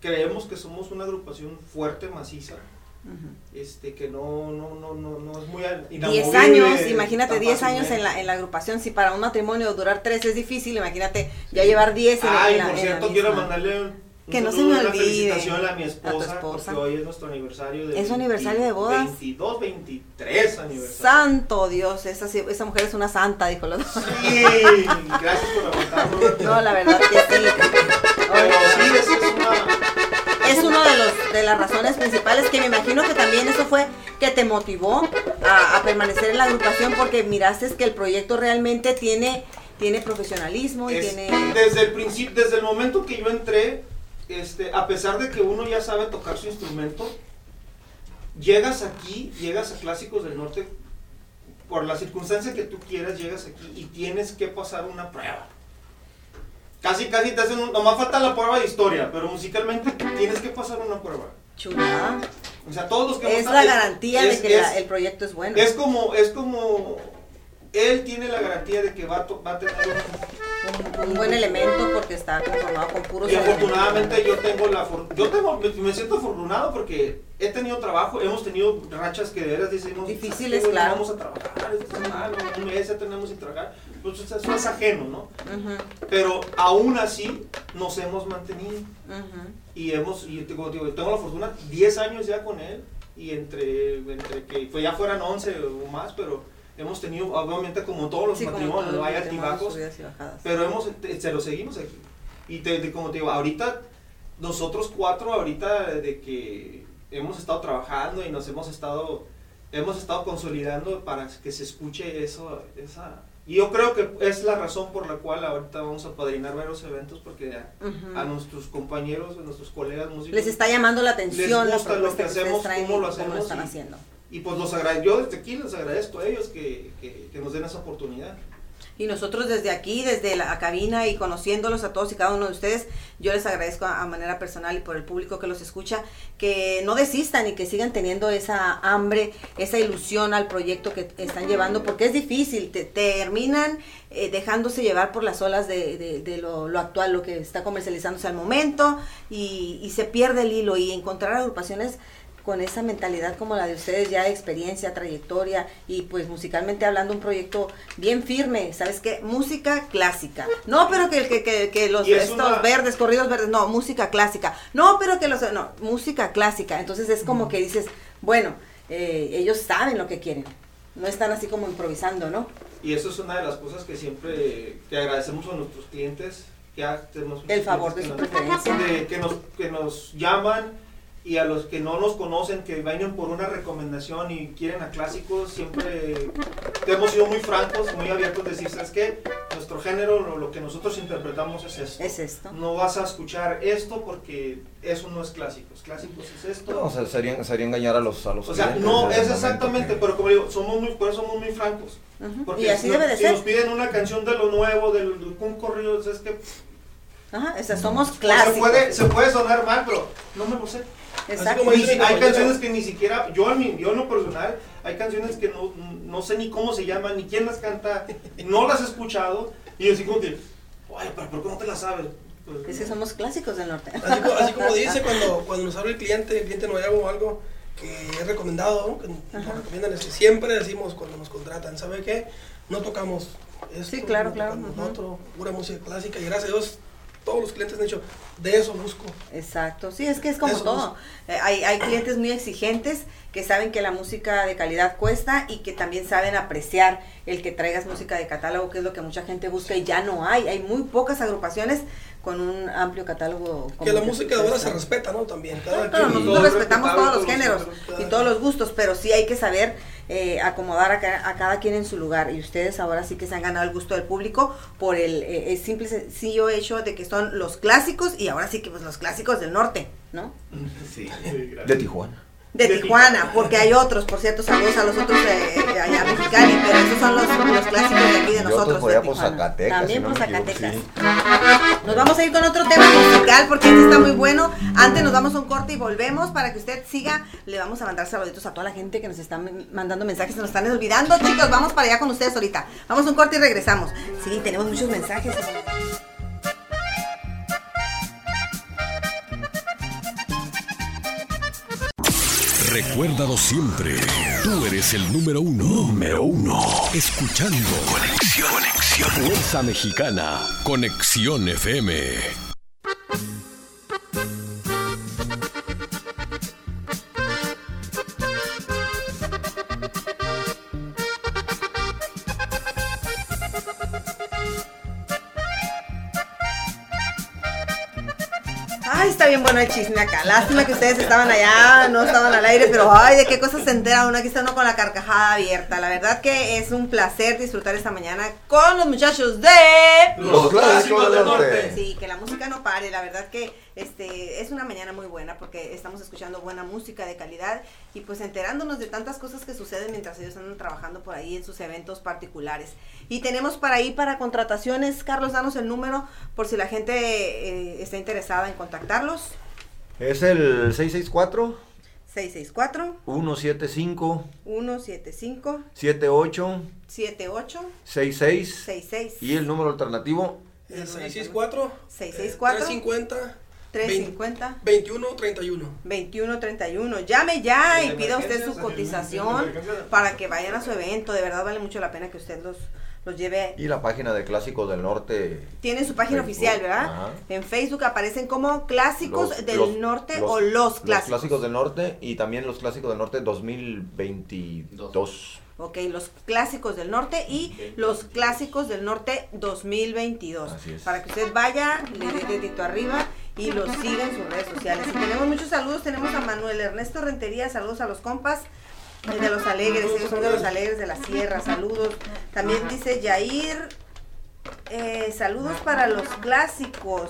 creemos que somos una agrupación fuerte, maciza. Este, que no, no, no, no, no es muy inamovible, 10 años, imagínate, tan 10 años en la, en la agrupación. Si para un matrimonio durar 3 es difícil, imagínate ya llevar 10 en, Ay, en la por en la cierto, quiero mandarle un Que no se me una olvide felicitación a mi a esposa, porque hoy es nuestro aniversario de ¿Es su aniversario de bodas? 22, 23 aniversario. Santo Dios, esa, esa mujer es una santa, dijo los dos. Sí, gracias por aguantarnos. No, la verdad que sí. Pero sí, es, es una... es uno de los de las razones principales que me imagino que también eso fue que te motivó a, a permanecer en la agrupación porque miraste que el proyecto realmente tiene tiene profesionalismo y Es- tiene desde el principio, desde el momento que yo entré, este, a pesar de que uno ya sabe tocar su instrumento, llegas aquí, llegas a Clásicos del Norte, por la circunstancia que tú quieras, llegas aquí y tienes que pasar una prueba. Casi, casi te hacen, un, nomás falta la prueba de historia, pero musicalmente tienes que pasar una prueba. chulada. O sea, todos los que Es la garantía es- de que la- el proyecto es bueno. es como, es como, él tiene la garantía de que va a, to- va a tener un, un, un buen elemento porque está conformado con puros Y afortunadamente yo tengo la yo tengo me, siento afortunado porque he tenido trabajo, hemos tenido rachas que de veras decimos Difíciles, "¿Sabes qué, güey? claro. Vamos a trabajar, semana, un mes ya tenemos sin trabajar, pues eso es- es ajeno, ¿no? Pero aún así nos hemos mantenido y hemos y digo, tengo la fortuna 10 años ya con él y entre entre que pues ya fueran 11 o más, pero hemos tenido obviamente como todos los Sí, matrimonios, todos ¿no? hay altibajos pero hemos, te- se lo seguimos aquí. Y te, te- como te digo, ahorita, nosotros cuatro, ahorita de que hemos estado trabajando y nos hemos estado, hemos estado consolidando para que se escuche eso, esa... Y yo creo que es la razón por la cual ahorita vamos a padrinar varios eventos, porque a, Ujú. a nuestros compañeros, a nuestros colegas músicos... Les está llamando la atención la gusta lo propuesta que ustedes hacemos, traen cómo lo hacemos están y- haciendo. Y pues los yo desde aquí les agradezco a ellos que, que, nos den esa oportunidad. Y nosotros desde aquí, desde la cabina y conociéndolos a todos y cada uno de ustedes, yo les agradezco a, manera personal y por el público que los escucha, que no desistan y que sigan teniendo esa hambre, esa ilusión al proyecto que están llevando, porque es difícil, te, terminan eh, dejándose llevar por las olas de, de- lo actual, lo que está comercializándose al momento, y, y se pierde el hilo y encontrar agrupaciones con esa mentalidad como la de ustedes, ya de experiencia, trayectoria y pues musicalmente hablando un proyecto bien firme, ¿sabes qué? Música clásica. No, pero que, que, que, que los es estos una- verdes, corridos verdes, no, música clásica. No, pero que los, no, música clásica. Entonces es como que dices, bueno, eh, ellos saben lo que quieren. No están así como improvisando, ¿no? Y eso es una de las cosas que siempre que agradecemos a nuestros clientes, que muchos El favor de su preferencia. de- que, nos, que nos llaman y a los que no nos conocen, que vayan por una recomendación y quieren a clásicos, siempre hemos sido muy francos, muy abiertos, decir, ¿sabes qué? Nuestro género, lo, lo que nosotros interpretamos es esto. Es esto. No vas a escuchar esto porque eso no es clásicos. Clásicos es esto. No, o sea, sería, sería engañar a los, a los O sea, no, es exactamente, que- pero como digo, somos muy, por eso somos muy francos. Porque Y así si, debe de si ser. nos piden una canción de lo nuevo, del, del un corrido, es que Ajá, o sea, somos se clásicos. puede, se puede sonar mal, pero no me lo sé. Exacto. como Ni dice si- mi hay canciones que ni siquiera, yo en, mi, yo en lo personal, hay canciones que no, no sé ni cómo se llaman, ni quién las canta, no las he escuchado, y así como que, oye, pero ¿por qué no te las sabes? Pues, Es que somos clásicos del norte. Así, así como dice cuando, cuando nos habla el cliente, el cliente nuevo o algo que es recomendado, ¿no? que nos Ajá. recomiendan, es- siempre decimos cuando nos contratan, ¿sabe qué? No tocamos esto, Sí, claro, no claro, tocamos ujú. lo otro, pura música clásica y gracias a Dios todos los clientes han dicho, de eso busco. Exacto, sí, es que es como todo. Eh, hay, hay clientes muy exigentes que saben que la música de calidad cuesta y que también saben apreciar el que traigas música de catálogo, que es lo que mucha gente busca y ya no hay. Hay muy pocas agrupaciones con un amplio catálogo. Que la música ahora se respeta, ¿no? También. Cada Claro, quien- nosotros respetamos todos los géneros y todos los gustos, pero sí hay que saber eh, acomodar a, ca- a cada quien en su lugar. Y ustedes ahora sí que se han ganado el gusto del público por el eh, eh, simple sencillo hecho de que son los clásicos y ahora sí que pues los clásicos del norte, ¿no? Sí. De Tijuana. De Tijuana, porque hay otros, por cierto, saludos a los otros eh, eh, allá en Mexicali, pero esos son los, los clásicos de aquí de nosotros. de por Tijuana. Zacatecas, También si no por Zacatecas. sí. Nos vamos a ir con otro tema musical porque este está muy bueno. Antes nos damos un corte y volvemos para que usted siga. Le vamos a mandar saluditos a toda la gente que nos está mandando mensajes, se nos están olvidando. Chicos, vamos para allá con ustedes ahorita. Vamos a un corte y regresamos. Sí, tenemos muchos mensajes. Recuérdalo siempre. Tú eres el número uno. Número uno. Escuchando. Conexión. Conexión. Fuerza Mexicana. Conexión FM. Ay, está bien bueno el chisme acá. Lástima que ustedes estaban allá, no estaban al aire, pero ay, de qué cosas se entera uno. Aquí está uno con la carcajada abierta. La verdad que es un placer disfrutar esta mañana con los muchachos de. Los clásicos del norte. Sí, que la música no pare. La verdad que este es una mañana muy buena porque estamos escuchando buena música de calidad y pues enterándonos de tantas cosas que suceden mientras ellos andan trabajando por ahí en sus eventos particulares. Y tenemos para ahí para contrataciones, Carlos, danos el número por si la gente eh, está interesada en contactarlos. Es el 664 664 175 175 78 78 66 66 y el número alternativo El 664 664 350 350 2131. 2131. Llame ya ¿Y pida usted su ¿En cotización para que vayan a su evento. De verdad vale mucho la pena que usted los, los lleve. y la página de Clásicos del Norte. Tienen su página Facebook, oficial, ¿verdad? ajá. En Facebook aparecen como Clásicos Los- del los- Norte los- o Los Clásicos. Los Clásicos del Norte y también los Clásicos del Norte 2022. Ok, los clásicos del norte y los clásicos del norte 2022. Así es. Para que usted vaya, le dé dedito arriba y los siga en sus redes sociales. Y tenemos muchos saludos. Tenemos a Manuel Ernesto Rentería. Saludos a los compas eh, de los alegres. Ellos son de los alegres de la sierra. Saludos. También dice Yair. eh, saludos para los clásicos.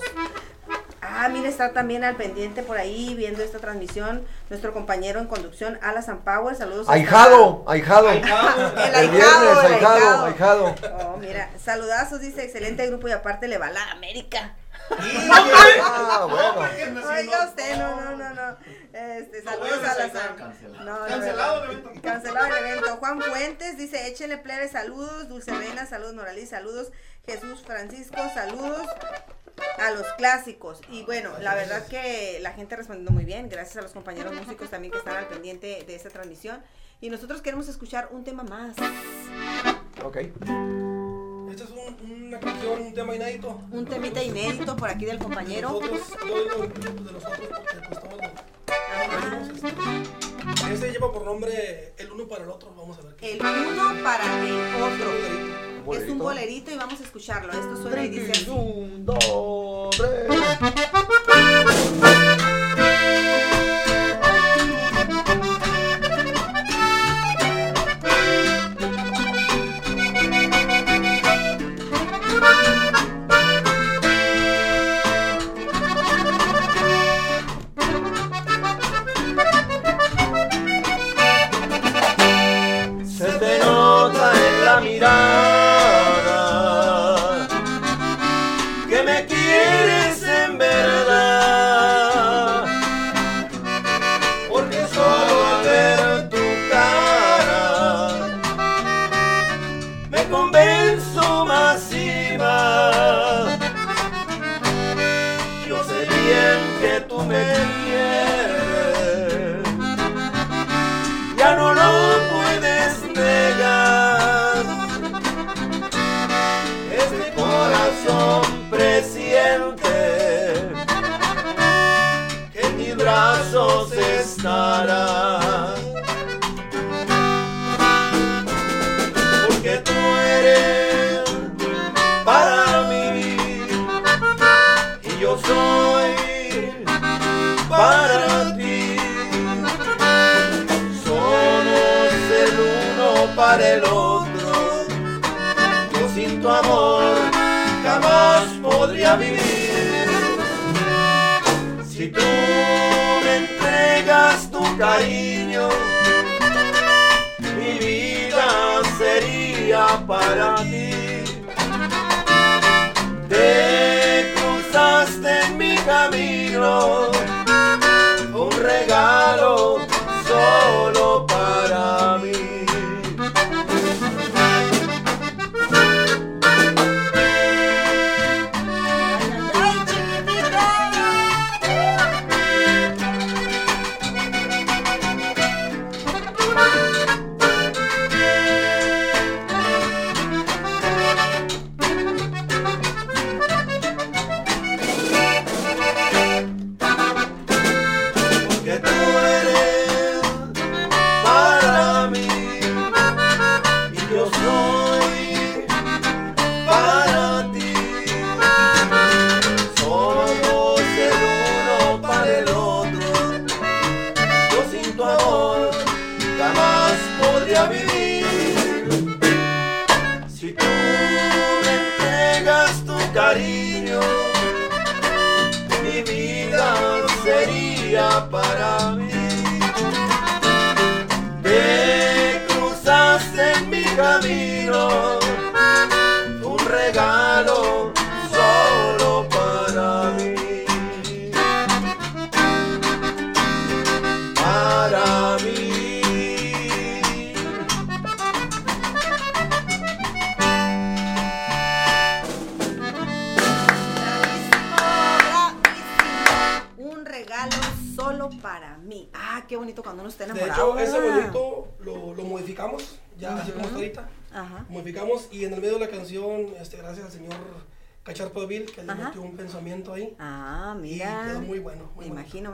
Ah, mire, está también al pendiente por ahí viendo esta transmisión nuestro compañero en conducción, Alasan Power. Saludos. Ahijado, ahijado. El ahijado, el ahijado, ahijado. Oh, mira, saludazos, dice, excelente grupo y aparte le va la América. Ah, bueno. Oiga usted, no, no, no, no. Este, saludos a la. Cancelado. No, Cancelado el evento. Cancelado el evento. Juan Fuentes dice, échenle plebe, saludos. Dulce Reina, saludos. Noralí, saludos. Jesús Francisco, saludos. A los clásicos. Y bueno, la verdad que la gente respondiendo muy bien. Gracias a los compañeros músicos también que están al pendiente de esta transmisión. Y nosotros queremos escuchar un tema más. Ok. Este es un- una canción, un tema inédito. Un temita inédito por aquí del compañero. Nosotros, de nosotros porque. Este lleva por nombre El uno para el otro. Vamos a ver qué. El uno para el otro. Bolerito. Es un bolerito y vamos a escucharlo. Esto suena y dice así. Un, dos, tres.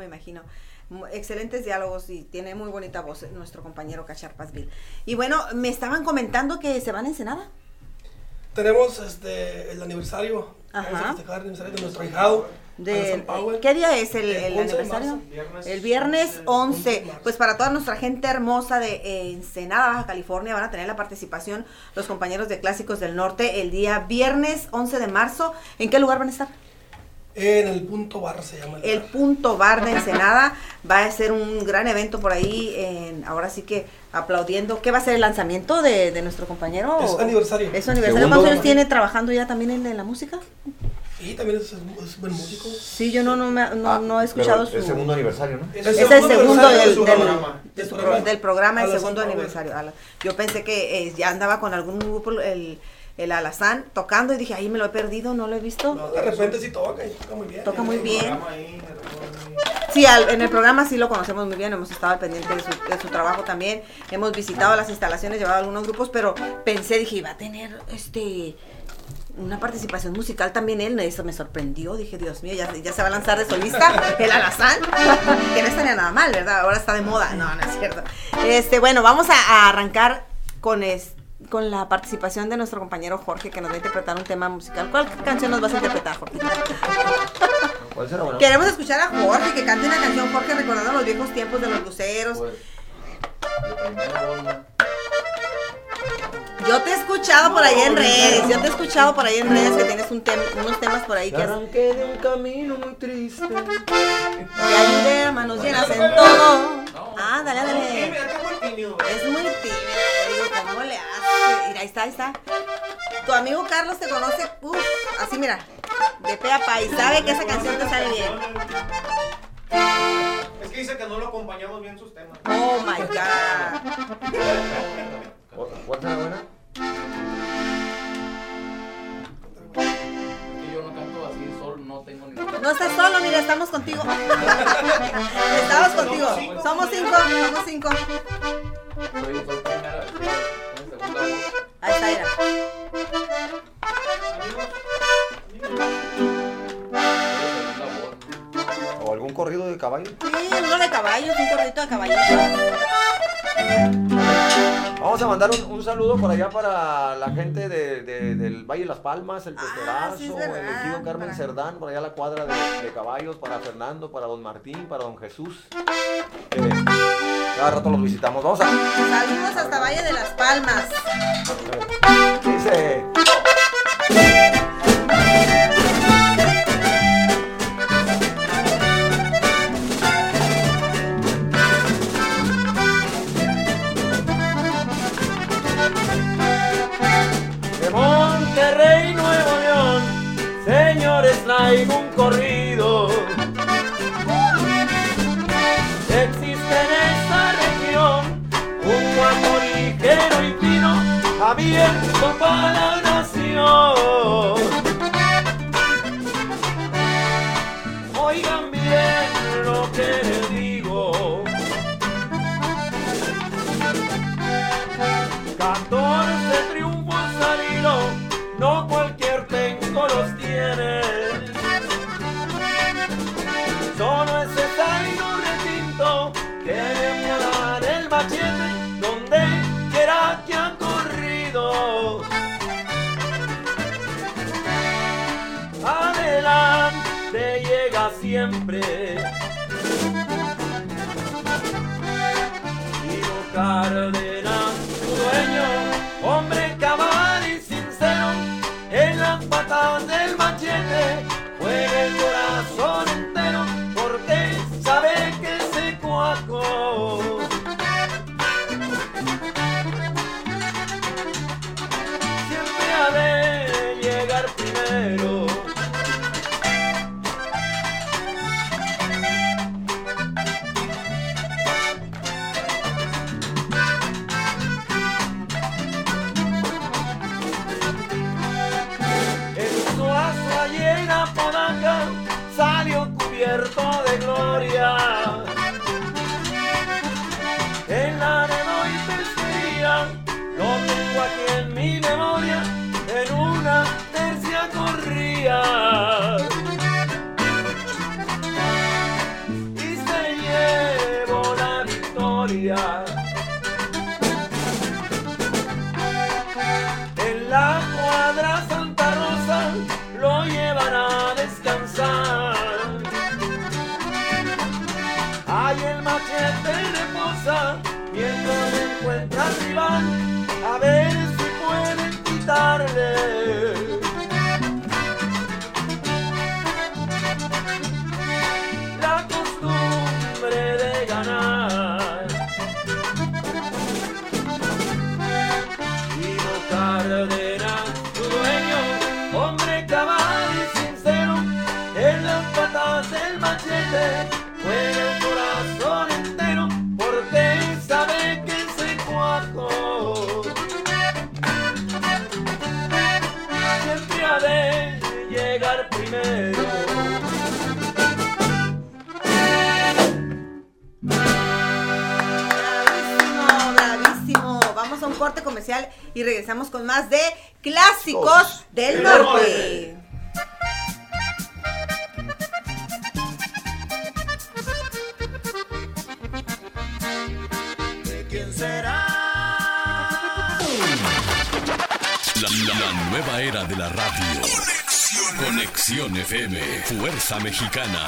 Imagino, Excelentes diálogos y tiene muy bonita voz eh, nuestro compañero Cacharpasville. Y bueno, me estaban comentando que se van a Ensenada. Tenemos este, el aniversario, Ajá. vamos a festejar el aniversario de nuestro ahijado, De, Powell. ¿Qué día es el, El el 11 de aniversario? marzo. Viernes el viernes 11 11. de marzo. Pues para toda nuestra gente hermosa de eh, Ensenada, Baja California, van a tener la participación los compañeros de Clásicos del Norte el día viernes 11 de marzo. ¿En qué lugar van a estar? En el punto bar se llama. El punto bar de Ensenada va a ser un gran evento por ahí. En, ahora sí que aplaudiendo. ¿Qué va a ser el lanzamiento de, de nuestro compañero? Es aniversario. ¿Es su aniversario? ¿Cuántos años tiene trabajando ya también en, en la música? Y también es, es buen músico. Sí, yo no, no, me- no, Ah, no he escuchado su... El segundo aniversario, ¿no? Es Es el segundo aniversario del, programa. del programa, el segundo aniversario. Yo pensé que eh, ya andaba con algún grupo, el, el Alazán, tocando y dije, ahí me lo he perdido, no lo he visto. No, de repente sí toca y toca muy bien. Toca muy Sí, bien. Ahí. Sí, al- en el programa sí lo conocemos muy bien, hemos estado al pendiente de su, de su trabajo también, hemos visitado las instalaciones, llevado algunos grupos, pero pensé, dije, iba a tener este una participación musical también él, eso me sorprendió, dije, Dios mío, ya, ya se va a lanzar de solista, el Alazán, que no estaría nada mal, ¿verdad? Ahora está de moda, no, no es cierto. Este, bueno, vamos a, a arrancar con es- con la participación de nuestro compañero Jorge, que nos va a interpretar un tema musical. ¿Cuál canción nos vas a interpretar, Jorge? ¿Cuál será bueno? Queremos escuchar a Jorge, que cante una canción, Jorge, recordando los viejos tiempos de los luceros. Pues, de. Yo te he escuchado por ahí en redes, yo te he escuchado por ahí en redes que tienes un tem- unos temas por ahí que has- Arranqué de un camino muy triste. te ayudé a manos llenas en todo. Ah, dale, dale. Es muy tímido, digo, ¿cómo le hace? Mira, ahí está, ahí está. Tu amigo Carlos te conoce, uff, así mira, de pe a pa, y sabe que esa canción te sale bien. Es que dice que no lo acompañamos bien sus temas. Oh my god. ¿Cuál será buena? Que yo no canto así solo, no tengo ni. No estás solo, mira, estamos contigo. Estamos contigo. Somos cinco, somos cinco. Ahí está, mira. ¿O algún corrido de caballo? Sí, uno de caballos, un corrito de caballitos. Vamos a mandar un, un saludo por allá para la gente de- de- del Valle de las Palmas, el Ah, sí, es el ejido Carmen para- Cerdán, por allá la cuadra de, de caballos, para Fernando, para don Martín, para don Jesús. Eh, cada rato los visitamos. Vamos a. Saludos hasta Valle de las Palmas. Dice. Oh. Y regresamos con más de clásicos del norte. ¿Quién será? La, la- la nueva era de la radio. Conexión FM. Fuerza Mexicana.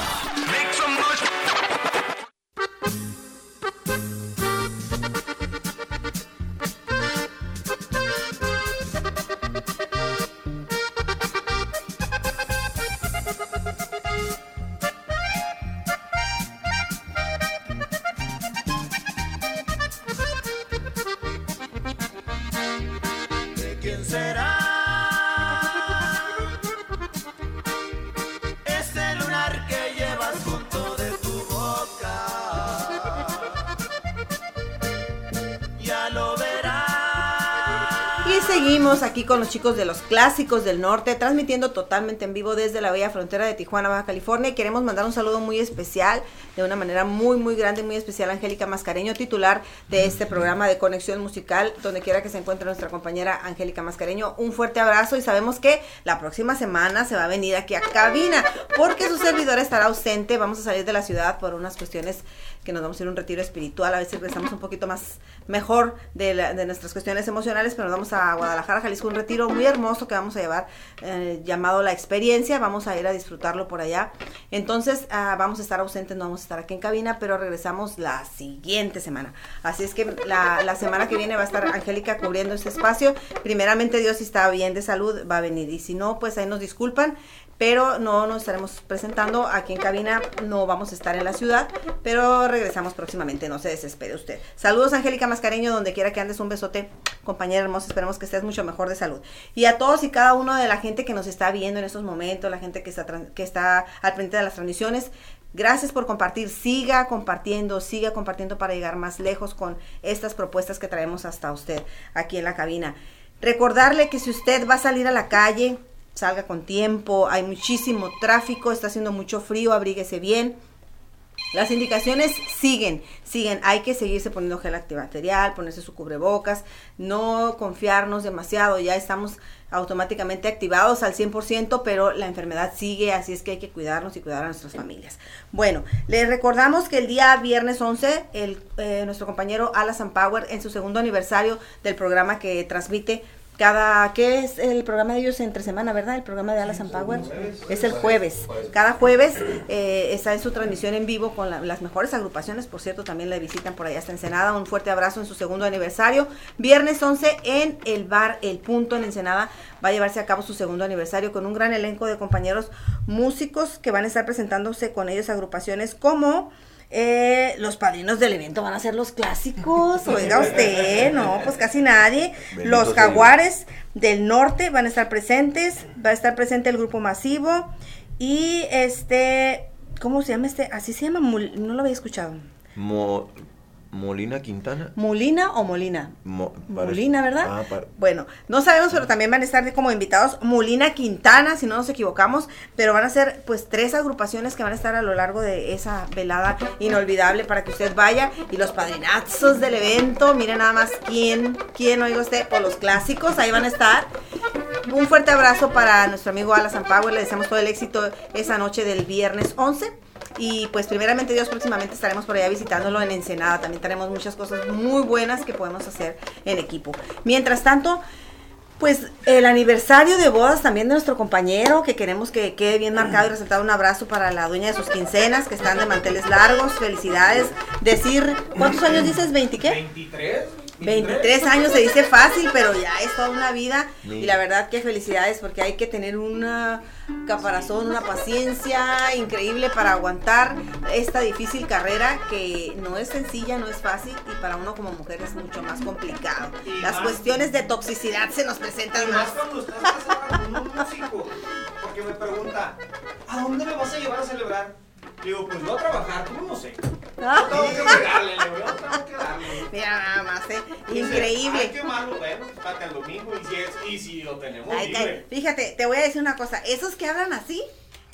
Chicos de los clásicos del norte, transmitiendo totalmente en vivo desde la bella frontera de Tijuana, Baja California. Queremos mandar un saludo muy especial, de una manera muy, muy grande, muy especial, Angélica Mascareño, titular de este programa de Conexión Musical, donde quiera que se encuentre nuestra compañera Angélica Mascareño. Un fuerte abrazo y sabemos que la próxima semana se va a venir aquí a cabina, porque su servidor estará ausente. Vamos a salir de la ciudad por unas cuestiones que nos vamos a ir a un retiro espiritual, a si regresamos un poquito más mejor de, nuestras cuestiones emocionales, pero nos vamos a Guadalajara, Jalisco, un retiro muy hermoso que vamos a llevar eh, llamado La Experiencia, vamos a ir a disfrutarlo por allá. Entonces ah, vamos a estar ausentes, no vamos a estar aquí en cabina, pero regresamos la siguiente semana. Así es que la, la semana que viene va a estar Angélica cubriendo este espacio. Primeramente Dios, si está bien de salud, va a venir. Y si no, pues ahí nos disculpan pero no nos estaremos presentando aquí en cabina, no vamos a estar en la ciudad, pero regresamos próximamente, no se desespere usted. Saludos Angélica Mascareño, donde quiera que andes, un besote, compañera hermosa, esperemos que estés mucho mejor de salud. Y a todos y cada uno de la gente que nos está viendo en estos momentos, la gente que está, que está al frente de las transmisiones, Gracias por compartir, siga compartiendo, siga compartiendo para llegar más lejos con estas propuestas que traemos hasta usted aquí en la cabina. Recordarle que si usted va a salir a la calle, salga con tiempo, hay muchísimo tráfico, está haciendo mucho frío, abríguese bien. Las indicaciones siguen, siguen. Hay que seguirse poniendo gel antibacterial, ponerse su cubrebocas, no confiarnos demasiado. Ya estamos automáticamente activados al 100%, pero la enfermedad sigue, así es que hay que cuidarnos y cuidar a nuestras familias. Bueno, les recordamos que el día viernes 11, el, eh, nuestro compañero Alasan Power, en su segundo aniversario del programa que transmite cada, ¿qué es el programa de ellos entre semana, verdad? El programa de Alas and Power es el jueves. Cada jueves eh, está en su transmisión en vivo con la- las mejores agrupaciones, por cierto, también la visitan por allá hasta Ensenada. Un fuerte abrazo en su segundo aniversario. Viernes 11 en el bar El Punto en Ensenada va a llevarse a cabo su segundo aniversario con un gran elenco de compañeros músicos que van a estar presentándose con ellos agrupaciones como... Eh, los padrinos del evento van a ser los clásicos, oiga usted, no, pues casi nadie. Los jaguares del norte van a estar presentes, va a estar presente el grupo masivo y este, ¿cómo se llama este? Así se llama, no lo había escuchado. Mo- Molina Quintana. ¿Mulina o Molina? Mo- Molina, ¿verdad? Ah, Bueno, no sabemos, pero también van a estar como invitados Molina Quintana, si no nos equivocamos, pero van a ser pues tres agrupaciones que van a estar a lo largo de esa velada inolvidable para que usted vaya y los padrinazos del evento, miren nada más quién, quién oiga usted, por los clásicos, ahí van a estar. Un fuerte abrazo para nuestro amigo Ala Power, le deseamos todo el éxito esa noche del viernes 11. Y pues primeramente Dios próximamente estaremos por allá visitándolo en Ensenada. También tenemos muchas cosas muy buenas que podemos hacer en equipo. Mientras tanto, pues el aniversario de bodas también de nuestro compañero, que queremos que quede bien marcado y resaltado un abrazo para la dueña de sus quincenas, que están de manteles largos. Felicidades. Decir, ¿cuántos años dices? ¿20 qué? 23. 23 años se dice fácil, pero ya es toda una vida. Y la verdad que felicidades porque hay que tener una caparazón, una paciencia increíble para aguantar esta difícil carrera que no es sencilla, no es fácil y para uno como mujer es mucho más complicado. Las cuestiones de toxicidad se nos presentan Y más. más cuando estás casada con un músico. Porque me pregunta, ¿a dónde me vas a llevar a celebrar? Digo, pues no a trabajar, ¿cómo no sé? Ah. Yo tengo que darle, yo tengo que darle. Mira nada más, ¿eh? Dice, Increíble. Ay, qué malo, bueno, pues espérate el domingo y si, es, y si lo tenemos Ay, libre. fíjate, te voy a decir una cosa. Esos que hablan así,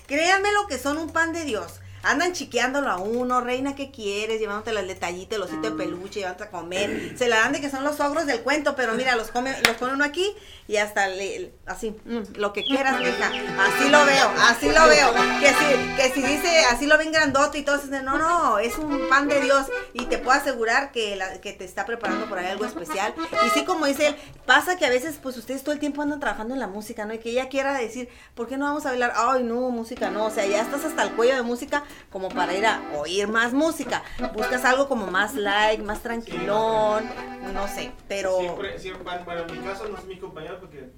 créanme lo que son un pan de Dios. Andan chiqueándolo a uno, reina, ¿qué quieres? Llevándote el detallito, el osito de peluche, llevándote a comer. Se la dan de que son los ogros del cuento, pero mira, los come, los pone uno aquí y hasta le, así, mm, lo que quieras, mija. Así lo veo, así lo veo. Que si, que si dice, así lo ven grandote y todo, no, no, es un pan de Dios. Y te puedo asegurar que, que te está preparando por ahí algo especial. Y sí, como dice él, pasa que a veces, pues ustedes todo el tiempo andan trabajando en la música, ¿no? Y que ella quiera decir, ¿por qué no vamos a bailar? Ay, no, música, no. O sea, ya estás hasta el cuello de música como para ir a oír más música. Buscas algo como más light, más tranquilón, no sé, pero... Siempre, siempre, bueno, en mi caso no es mi compañero porque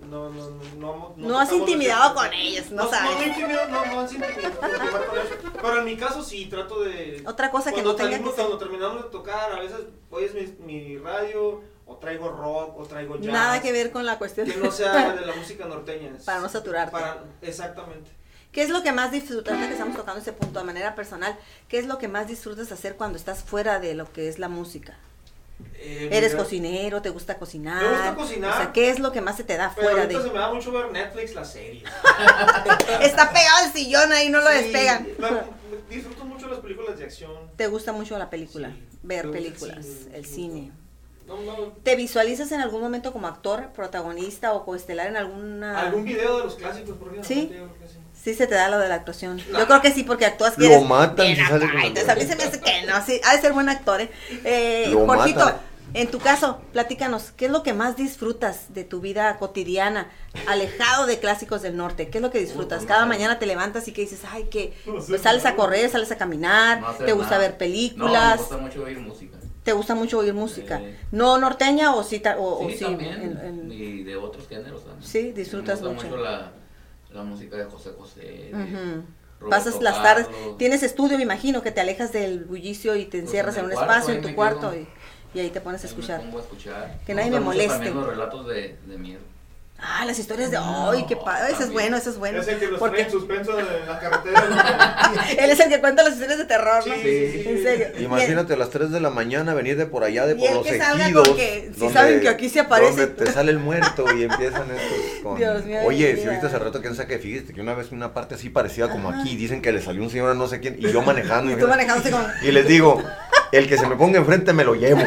no, no, no, no, No has intimidado con ellos, no No, sabes. no, intimidado, no, no has intimidado con ellos. Pero en mi caso sí, trato de... Otra cosa que no tenga que Cuando terminamos de tocar, a veces oyes mi, radio, o traigo rock, o traigo jazz. Nada que ver con la cuestión. Que no sea de la música norteña. Para no saturarte. Para, exactamente. ¿Qué es lo que más disfrutas? Ahorita que estamos tocando ese punto de manera personal, ¿qué es lo que más disfrutas hacer cuando estás fuera de lo que es la música? Eh, ¿Eres mira, cocinero? ¿Te gusta cocinar? Me gusta cocinar. O sea, ¿qué es lo que más se te da Pero fuera de...? se me da mucho ver Netflix, las series. Está pegado el sillón ahí, no lo Sí, despegan. disfruto mucho las películas de acción. ¿Te gusta mucho la película? Sí. Ver gusta el películas, cine, el cine. No, no, ¿Te visualizas en algún momento como actor, protagonista o coestelar en alguna...? Algún video de los clásicos, por ejemplo. ¿Sí? sí. Se te da lo de la actuación. No. Yo creo que sí, porque actúas que Lo eres matan bien si sale con entonces a mí se me hace que no, sí, ha de ser buen actor, ¿eh? eh Lo Jorgito, matan. en tu caso, platícanos, ¿qué es lo que más disfrutas de tu vida cotidiana, alejado de clásicos del norte? ¿Qué es lo que disfrutas? Cada mañana te levantas y que dices, ay, que pues, sales a correr, sales a caminar, No te gusta nada. ver No, películas, me gusta mucho oír música. Te gusta mucho oír música. Sí. ¿No norteña o sí? O, o Sí, sí, también. en- en- Y de otros géneros también. Sí, disfrutas me gusta mucho. mucho. la, la música de José José. Roberto Pasas las tardes, tienes estudio, me imagino, que te alejas del bullicio y te Pues encierras en en un cuarto, espacio, en tu cuarto, quedo. y, y ahí te pones a escuchar. Me pongo a escuchar. Que nadie me moleste. También los relatos de, de miedo. Ah, las historias de, ay, qué padre, eso es bueno, eso es bueno. Es el que los Porque trae en suspenso en la carretera. él es el que cuenta las historias de terror, ¿no? Sí, sí, sí. En serio. Imagínate a las 3 de la mañana venir de por allá, de Y por los que ejidos. si saben que aquí se aparece. Donde te sale el muerto y empiezan estos con... Dios mío, Oye, si ahorita hace rato que no sé que fíjate que una vez una parte así parecida como Ajá. aquí, dicen que le salió un señor a no sé quién, y yo manejando. Y tú como... Y les digo, el que se me ponga enfrente me lo llevo.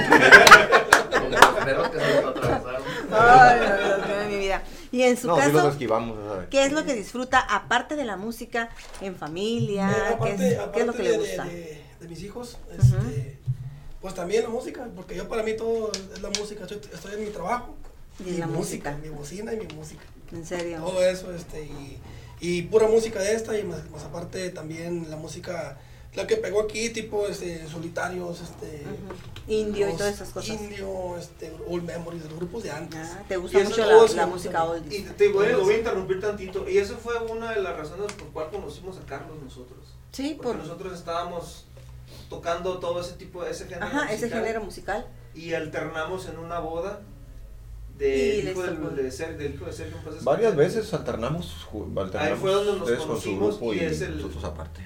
Ay, Dios mío de. Y en su No, sí los caso, esquivamos, ¿sabes? ¿qué es lo que disfruta aparte de la música en familia? Mira, ¿Qué, es, qué es lo que le de- gusta? De, de- de mis hijos, este, pues también la música, porque yo para mí todo es la música. Estoy, estoy en mi trabajo. Y la música. Mi bocina y mi música. En serio. Todo eso, este, y, y pura música de esta, y más, más aparte también la música, la que pegó aquí, tipo este, solitarios, este. Ujú. Indio y todas esas cosas. Indio, este, Old Memories, los grupos de antes. Ah, te gusta mucho la, la música old. Y te voy, lo voy a interrumpir tantito. Y eso fue una de las razones por cual conocimos a Carlos nosotros. Sí, Porque por... nosotros estábamos tocando todo ese tipo de ese género. Ajá, ese musical, género musical. Y alternamos en una boda hijo del, tocó. de del hijo de Sergio. Varias veces alternamos, alternamos Ahí fue donde nos ustedes con su conocimos grupo y y, es el- nosotros aparte.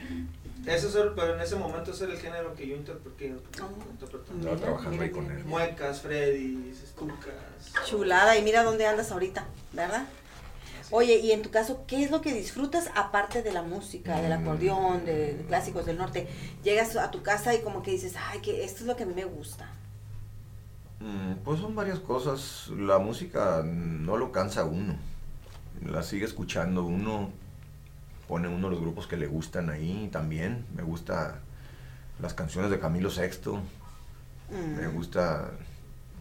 Ese es el- pero en ese momento ese era el género que yo interpreté. Oh, interpretaba. mira, Estaba trabajando ahí con él. Muecas, Freddy's, Estucas. Chulada, y mira dónde andas ahorita, ¿verdad? Oye, y en tu caso, ¿qué es lo que disfrutas aparte de la música, del acordeón, de, de clásicos del norte? Llegas a tu casa y como que dices, ay, que esto es lo que a mí me gusta. Mm, Pues son varias cosas. La música no lo cansa uno. La sigue escuchando uno. Pone uno los grupos que le gustan ahí también. Me gusta las canciones de Camilo VI. Mm. Me gusta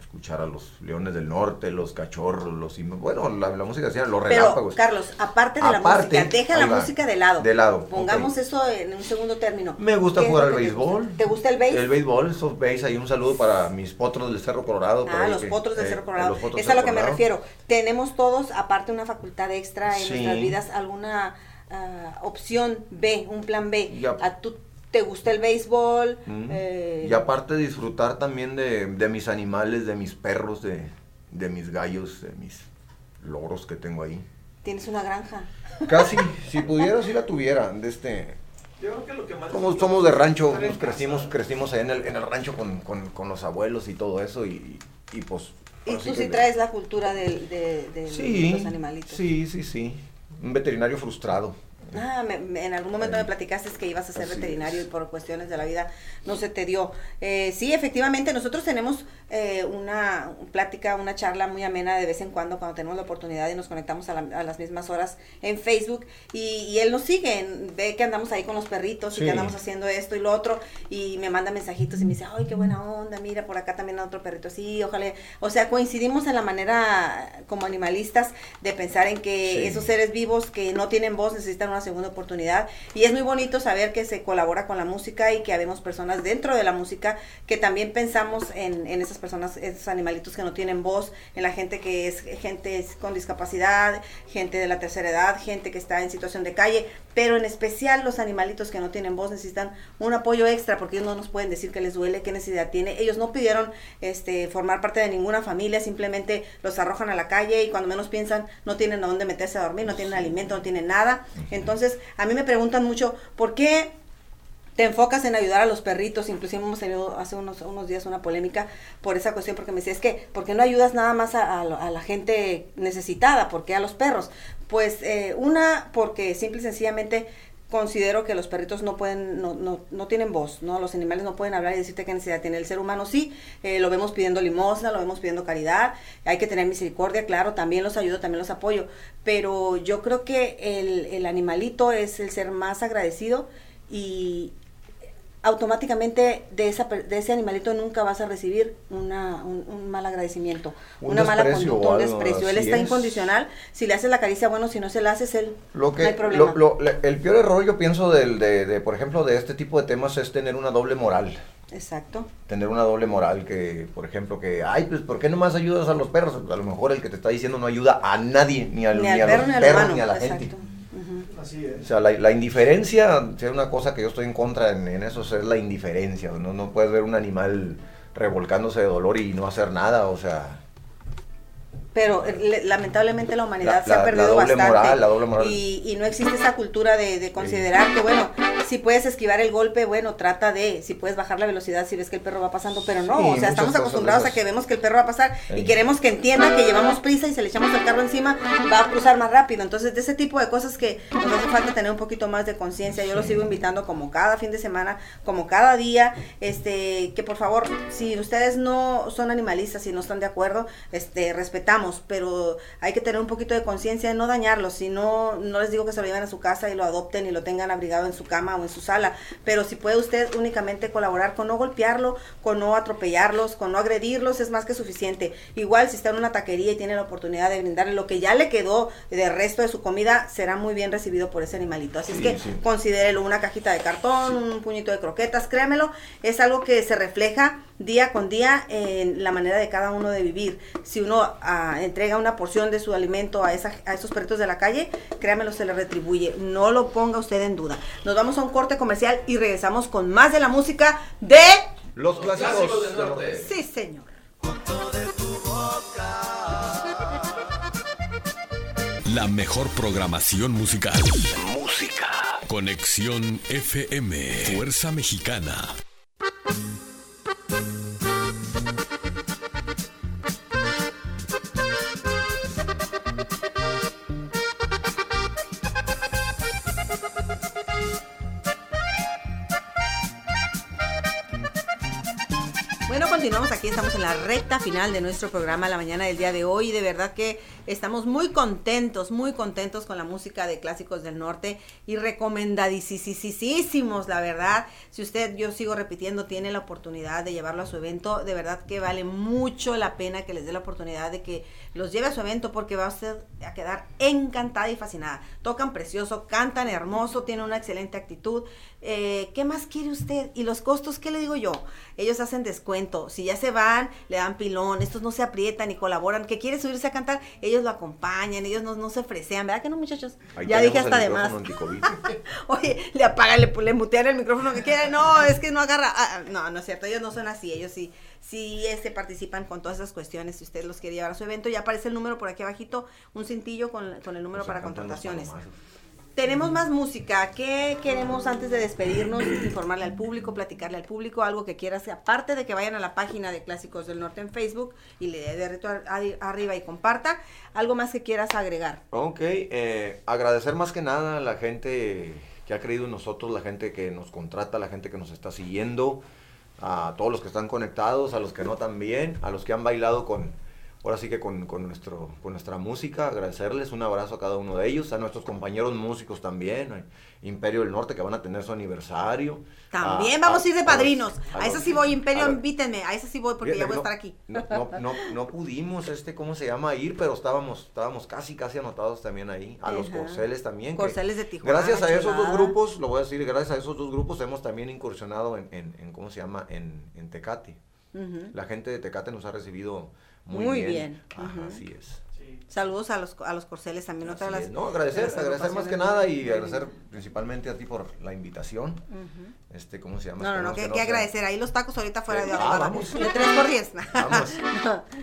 escuchar a los Leones del Norte, los Cachorros, los... Bueno, la, la música decía, los Pero, relámpagos. Carlos, aparte de Aparte, la música, deja la va, música de lado. de lado, Pongamos ok. eso en un segundo término. Me gusta ¿Qué es jugar al gusta? béisbol. ¿Te gusta el béis? El béisbol, esos béis, ahí un saludo para mis potros del Cerro Colorado. Ah, los que- potros del eh, Cerro Colorado. los potros Es a lo que me Colorado. refiero. Tenemos todos, aparte una facultad extra en Sí. nuestras vidas, alguna ah, opción B, un plan B. Ya. ¿A tú te gusta el béisbol? Mm. Eh, Y aparte disfrutar también de, de mis animales, de mis perros, de, de mis gallos, de mis loros que tengo ahí. Tienes una granja. Casi, si pudiera, si la tuviera. De este, Yo creo que lo que más. somos, somos de rancho, nos crecimos, crecimos ahí en el, en el rancho con, con- con los abuelos y todo eso. Y, y pues. Y tú sí traes la cultura del- de, de Sí, los animalitos. sí, sí, sí. Un veterinario frustrado. Ah, me- me- en algún momento me platicaste que ibas a ser Así veterinario es. y por cuestiones de la vida no se te dio. Eh, sí, efectivamente, nosotros tenemos eh, una plática, una charla muy amena de vez en cuando cuando tenemos la oportunidad y nos conectamos a, la- a las mismas horas en Facebook y, y él nos sigue, en- ve que andamos ahí con los perritos y Sí. que andamos haciendo esto y lo otro y me manda mensajitos y me dice, ay, qué buena onda, mira, por acá también hay otro perrito así, ojalá. O sea, coincidimos en la manera como animalistas de pensar en que Sí. esos seres vivos que no tienen voz necesitan una segunda oportunidad y es muy bonito saber que se colabora con la música y que habemos personas dentro de la música que también pensamos en, en esas personas, esos animalitos que no tienen voz, en la gente que es gente con discapacidad, gente de la tercera edad, gente que está en situación de calle, pero en especial los animalitos que no tienen voz necesitan un apoyo extra porque ellos no nos pueden decir que les duele, qué necesidad tiene. Ellos no pidieron este formar parte de ninguna familia, simplemente los arrojan a la calle y cuando menos piensan no tienen a dónde meterse a dormir, no tienen alimento, no tienen nada. Entonces, a mí me preguntan mucho, ¿por qué te enfocas en ayudar a los perritos, inclusive hemos tenido hace unos, unos días una polémica por esa cuestión, porque me decía, es que, ¿por qué no ayudas nada más a la gente necesitada? ¿Por qué a los perros? Pues eh, una, porque simple y sencillamente considero que los perritos no pueden, no, no, no tienen voz, ¿no? Los animales no pueden hablar y decirte qué necesidad tiene el ser humano, sí, eh, lo vemos pidiendo limosna, lo vemos pidiendo caridad, hay que tener misericordia, claro, también los ayudo, también los apoyo, pero yo creo que el, el animalito es el ser más agradecido y automáticamente de, esa, de ese animalito nunca vas a recibir una, un, un mal agradecimiento, Un una mala conducta, un desprecio. Él está es. incondicional, si le haces la caricia, bueno, si no se la haces, él Lo que, no hay problema. lo- el peor error yo pienso del, de, de, por ejemplo, de este tipo de temas es tener una doble moral. Exacto. Tener una doble moral que, por ejemplo, que, ay, pues, ¿por qué nomás ayudas a los perros? A lo mejor el que te está diciendo no ayuda a nadie, ni, al, Ni ni al a los perros, ni a la Exacto. gente. Así O es. sea, la, la indiferencia, si hay una cosa que yo estoy en contra en, en eso, es la indiferencia. ¿no? no puedes ver un animal revolcándose de dolor y no hacer nada, o sea... Pero eh, le- lamentablemente la humanidad La- se ha la- la perdido doble bastante. moral, la doble moral. Y, y no existe esa cultura de, de considerar que, bueno, si puedes esquivar el golpe, bueno, trata de, si puedes bajar la velocidad si ves que el perro va pasando, pero no, Sí, o sea, estamos acostumbrados a que vemos que el perro va a pasar y queremos que entienda que llevamos prisa y se le echamos el carro encima, va a cruzar más rápido. Entonces, de ese tipo de cosas que nos hace falta tener un poquito más de conciencia. Yo los sigo invitando como cada fin de semana, como cada día, este, que por favor, si ustedes no son animalistas y no están de acuerdo, este, respetamos, pero hay que tener un poquito de conciencia de no dañarlos, si no, no les digo que se lo lleven a su casa y lo adopten y lo tengan abrigado en su cama o en su sala, pero si puede usted únicamente colaborar con no golpearlo, con no atropellarlos, con no agredirlos, es más que suficiente. Igual si está en una taquería y tiene la oportunidad de brindarle lo que ya le quedó de resto de su comida, será muy bien recibido por ese animalito. Así Sí, es que sí. considérelo una cajita de cartón, un puñito de croquetas, créamelo, es algo que se refleja día con día en la manera de cada uno de vivir. Si uno ah, entrega una porción de su alimento a, esa, a esos perritos de la calle, créamelo, se le retribuye. No lo ponga usted en duda. Nos vamos a un corte comercial y regresamos con más de la música de... Los clásicos, Clásicos del del norte. Sí, señor. La mejor programación musical. Música. Conexión FM. Fuerza Mexicana. Final de nuestro programa la mañana del día de hoy. De verdad que estamos muy contentos, muy contentos con la música de Clásicos del Norte y recomendadísimos, la verdad. Si usted, yo sigo repitiendo, tiene la oportunidad de llevarlo a su evento, de verdad que vale mucho la pena que les dé la oportunidad de que los lleve a su evento porque va usted a quedar encantada y fascinada. Tocan precioso, cantan hermoso, tienen una excelente actitud. Eh, ¿Qué más quiere usted? Y los costos, ¿qué le digo yo? Ellos hacen descuento. Si ya se van, le dan pilón. Estos no se aprietan ni colaboran. ¿Que quiere subirse a cantar? Ellos lo acompañan. Ellos no, no se fresean. ¿Verdad que no, muchachos? Ahí ya dije hasta de más. Oye, le apagan, le, le mutean el micrófono que quiera. No, es que no agarra. ah, no, no es cierto. Ellos no son así. Ellos sí, sí este, participan con todas esas cuestiones. Si usted los quiere llevar a su evento, ya aparece el número por aquí abajito. Un cintillo con, con el número para los contrataciones. Tenemos más música. ¿Qué queremos antes de despedirnos? Informarle al público, platicarle al público, algo que quieras, aparte de que vayan a la página de Clásicos del Norte en Facebook y le dé de arriba y comparta, algo más que quieras agregar. Ok, eh, agradecer más que nada a la gente que ha creído en nosotros, la gente que nos contrata, la gente que nos está siguiendo, a todos los que están conectados, a los que no también, a los que han bailado con, ahora sí que con, con nuestro, con nuestra música, agradecerles un abrazo a cada uno de ellos, a nuestros compañeros músicos también, a Imperio del Norte que van a tener su aniversario. También a- vamos a ir de a los- padrinos. a esa sí voy, Imperio, invítenme. A esa sí voy porque ya voy a estar aquí. No, no, no, pudimos, este, ¿cómo se llama? Ir, pero estábamos, estábamos casi, casi anotados también ahí. A los corceles también. que Corceles de Tijuana, Gracias a esos dos grupos, lo voy a decir, gracias a esos dos grupos hemos también incursionado en, en, en, ¿cómo se llama? En, en Tecate. La gente de Tecate nos ha recibido muy, Muy bien. bien, Ajá, así es. Sí, Saludos a los, a los corceles también, otra las... No, agradecer, las agradecer más que nada y agradecer principalmente a ti por la invitación. Este, ¿cómo se llama? No, no, no, que, no que agradecer. Ahí los tacos ahorita fuera de Ah, vamos. De 3 por 10. Vamos.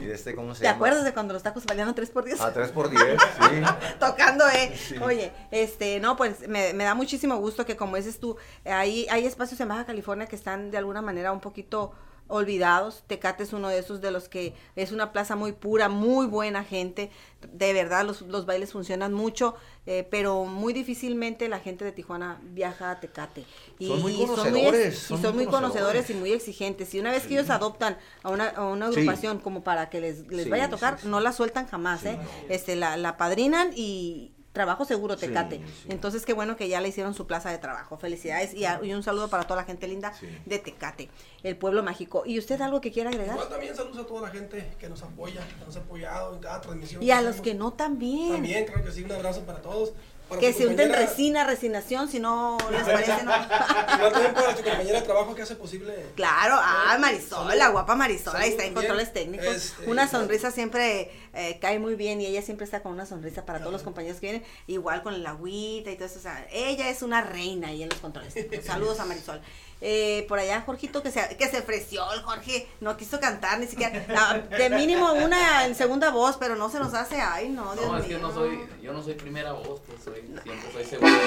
Y de este, ¿cómo se ¿Te llama? acuerdas de cuando los tacos valían 3 por 10? A 3 por 10, sí. Tocando, eh. Sí. Oye, este, no, pues me, me da muchísimo gusto que como dices tú, hay, hay espacios en Baja California que están de alguna manera un poquito olvidados. Tecate es uno de esos de los que es una plaza muy pura, muy buena gente. De verdad, los, los bailes funcionan mucho, eh, pero muy difícilmente la gente de Tijuana viaja a Tecate. Y, Son muy y conocedores, y son muy muy conocedores y conocedores. muy exigentes. Y una vez que ellos adoptan a una, a una Sí. agrupación como para que les, les Sí, vaya a tocar, no la sueltan jamás, ¿eh? Este, la, la padrinan y trabajo seguro Tecate. sí. Entonces, qué bueno que ya le hicieron su plaza de trabajo. Felicidades y, a- y un saludo para toda la gente linda Sí. de Tecate, el pueblo mágico. ¿Y usted algo que quiera agregar? Igual también saludos a toda la gente que nos apoya, que nos ha apoyado en cada transmisión. Y a los que no también. También, creo que sí, un abrazo para todos. Para que se unten resina, resignación, si no les parece, no. Igual también para tu compañera de trabajo que hace posible. Claro, ah, Marisol, Salud. la guapa Marisol, ahí está en controles técnicos. Este, una claro. sonrisa siempre eh, cae muy bien y ella siempre está con una sonrisa para todos los compañeros que vienen, igual con el agüita y todo eso. O sea, ella es una reina ahí en los controles. Saludos a Marisol. Eh, por allá, Jorgito, que se, que se ofreció, el Jorge no quiso cantar ni siquiera. la- de mínimo una en segunda voz, pero no se nos hace. Ay, no, Dios No, es mío. que no soy, yo no soy primera voz, pues soy, siempre soy segunda.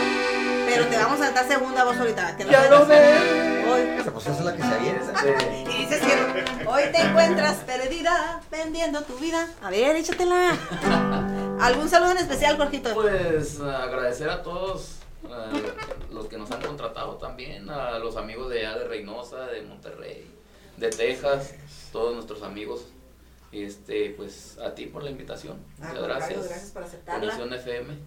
Pero te vamos a dar segunda voz ahorita. Que no Ya lo ves. Hoy, Esa pues esa es la que se avienta. Y dices que hoy te encuentras perdida vendiendo tu vida. A ver, échatela. ¿Algún saludo en especial, Jorgito? Pues agradecer a todos a los que nos han contratado también, a los amigos de allá de Reynosa, de Monterrey, de Texas, todos nuestros amigos. Este, pues a ti por la invitación. Muchas gracias. gracias por aceptarla. Conexión FM.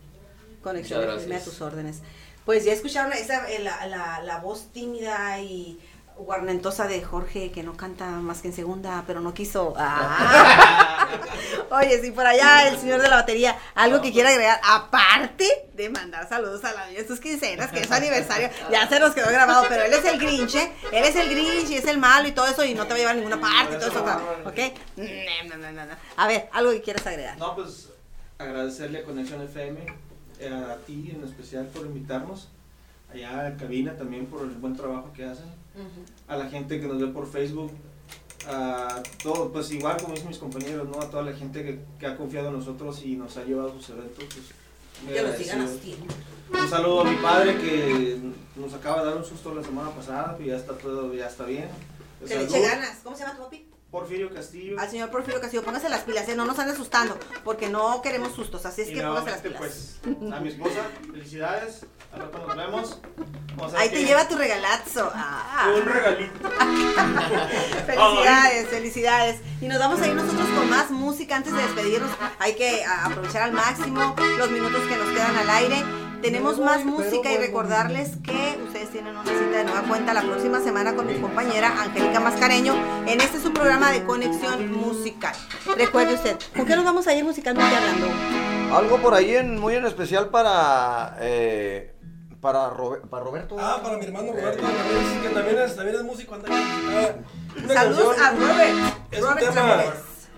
Conexión Muchas FM a tus órdenes. Pues ya escucharon esa, eh, la, la, la voz tímida y guarnentosa de Jorge, que no canta más que en segunda, pero no quiso. Ah. Oye, si por allá el señor de la batería, algo que quiera agregar, aparte de mandar saludos a la de sus quincenas, que es su aniversario, ya se nos quedó grabado, pero él es el Grinch, ¿eh? Él es el Grinch y es el malo y todo eso, y no te va a llevar a ninguna parte y todo eso, ¿ok? No, no, no. A ver, algo que quieras agregar. No, pues agradecerle a Conexión FM, eh, a ti en especial por invitarnos, allá a cabina también por el buen trabajo que hacen, a la gente que nos ve por Facebook, a todo, pues igual como dicen mis compañeros, ¿no? A toda la gente que, que ha confiado en nosotros y nos ha llevado a sus eventos, pues lo. Un saludo a mi padre que nos acaba de dar un susto la semana pasada, y ya está todo, ya está bien. Que le eche ganas. ¿Cómo se llama tu papi? Porfirio Castillo. Al señor Porfirio Castillo, póngase las pilas, ¿eh? no nos ande asustando, porque no queremos sustos, así es Y que póngase las nuevamente, pilas. pues, a mi esposa, felicidades. A rato nos vemos. Vamos a ver Ahí te lleva tu regalazo. Ah. Un regalito. Felicidades, felicidades. Y nos vamos a ir nosotros con más música antes de despedirnos. Hay que aprovechar al máximo los minutos que nos quedan al aire. Tenemos más música y recordarles que ustedes tienen una cita de nueva cuenta la próxima semana con mi compañera Angélica Mascareño en este su programa de conexión musical. Recuerde usted, ¿con qué nos vamos a ir musicalmente hablando? Algo por ahí en, muy en especial para, eh, para, Robe- para Roberto. Ah, para mi hermano Eh, Roberto, es- que también es, también es músico. Ah, Saludos canción- a Robert. Es un Robert tema, Ramírez.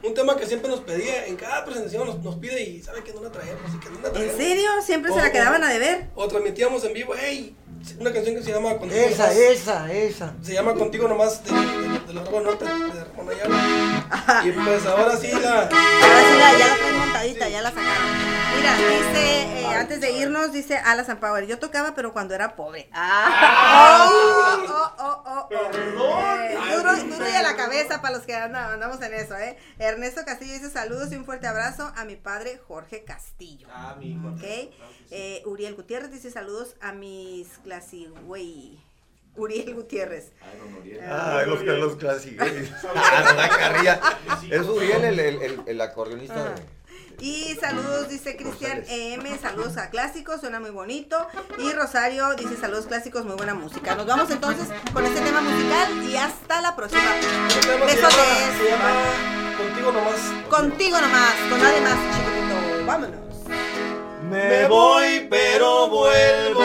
Un tema que siempre nos pedía, en cada presentación nos, nos pide y sabe que no la traemos y que no la ¿En traemos. serio? Siempre se la quedaban a deber. O transmitíamos en vivo, hey, una canción que se llama Contigo Esa, Nomás. esa, esa. Se llama Contigo Nomás de, de, de Norte, de Ramón Ayala. Y pues ahora sí la... Ahora sí, la- ya la montadita, ya la sacaron. Mira, dice, eh, antes de irnos, dice Ala San Power, yo tocaba pero cuando era pobre. Ah, oh, oh, oh, oh, oh. Eh, duro, duro y a la cabeza para los que anda- andamos en eso, ¿eh? Ernesto Castillo dice saludos y un fuerte abrazo a mi padre Jorge Castillo. Ah, mi hijo. ¿Ok? Claro que sí. Eh, Uriel Gutiérrez dice saludos a mis clasi, güey. Uriel Gutiérrez. Ay, don Uriel. Ah, los Carlos Clásicos. Ah, la carrilla. Es Uriel, el, el, el, el acordeonista. Ah. de- Y saludos, dice Cristian. EM, saludos a clásicos, suena muy bonito. Y Rosario dice saludos clásicos, muy buena música. Nos vamos entonces con este tema musical y hasta la próxima. Llama Contigo Nomás. Contigo nomás, con nadie más, chiquitito. Vámonos. Me voy, pero vuelvo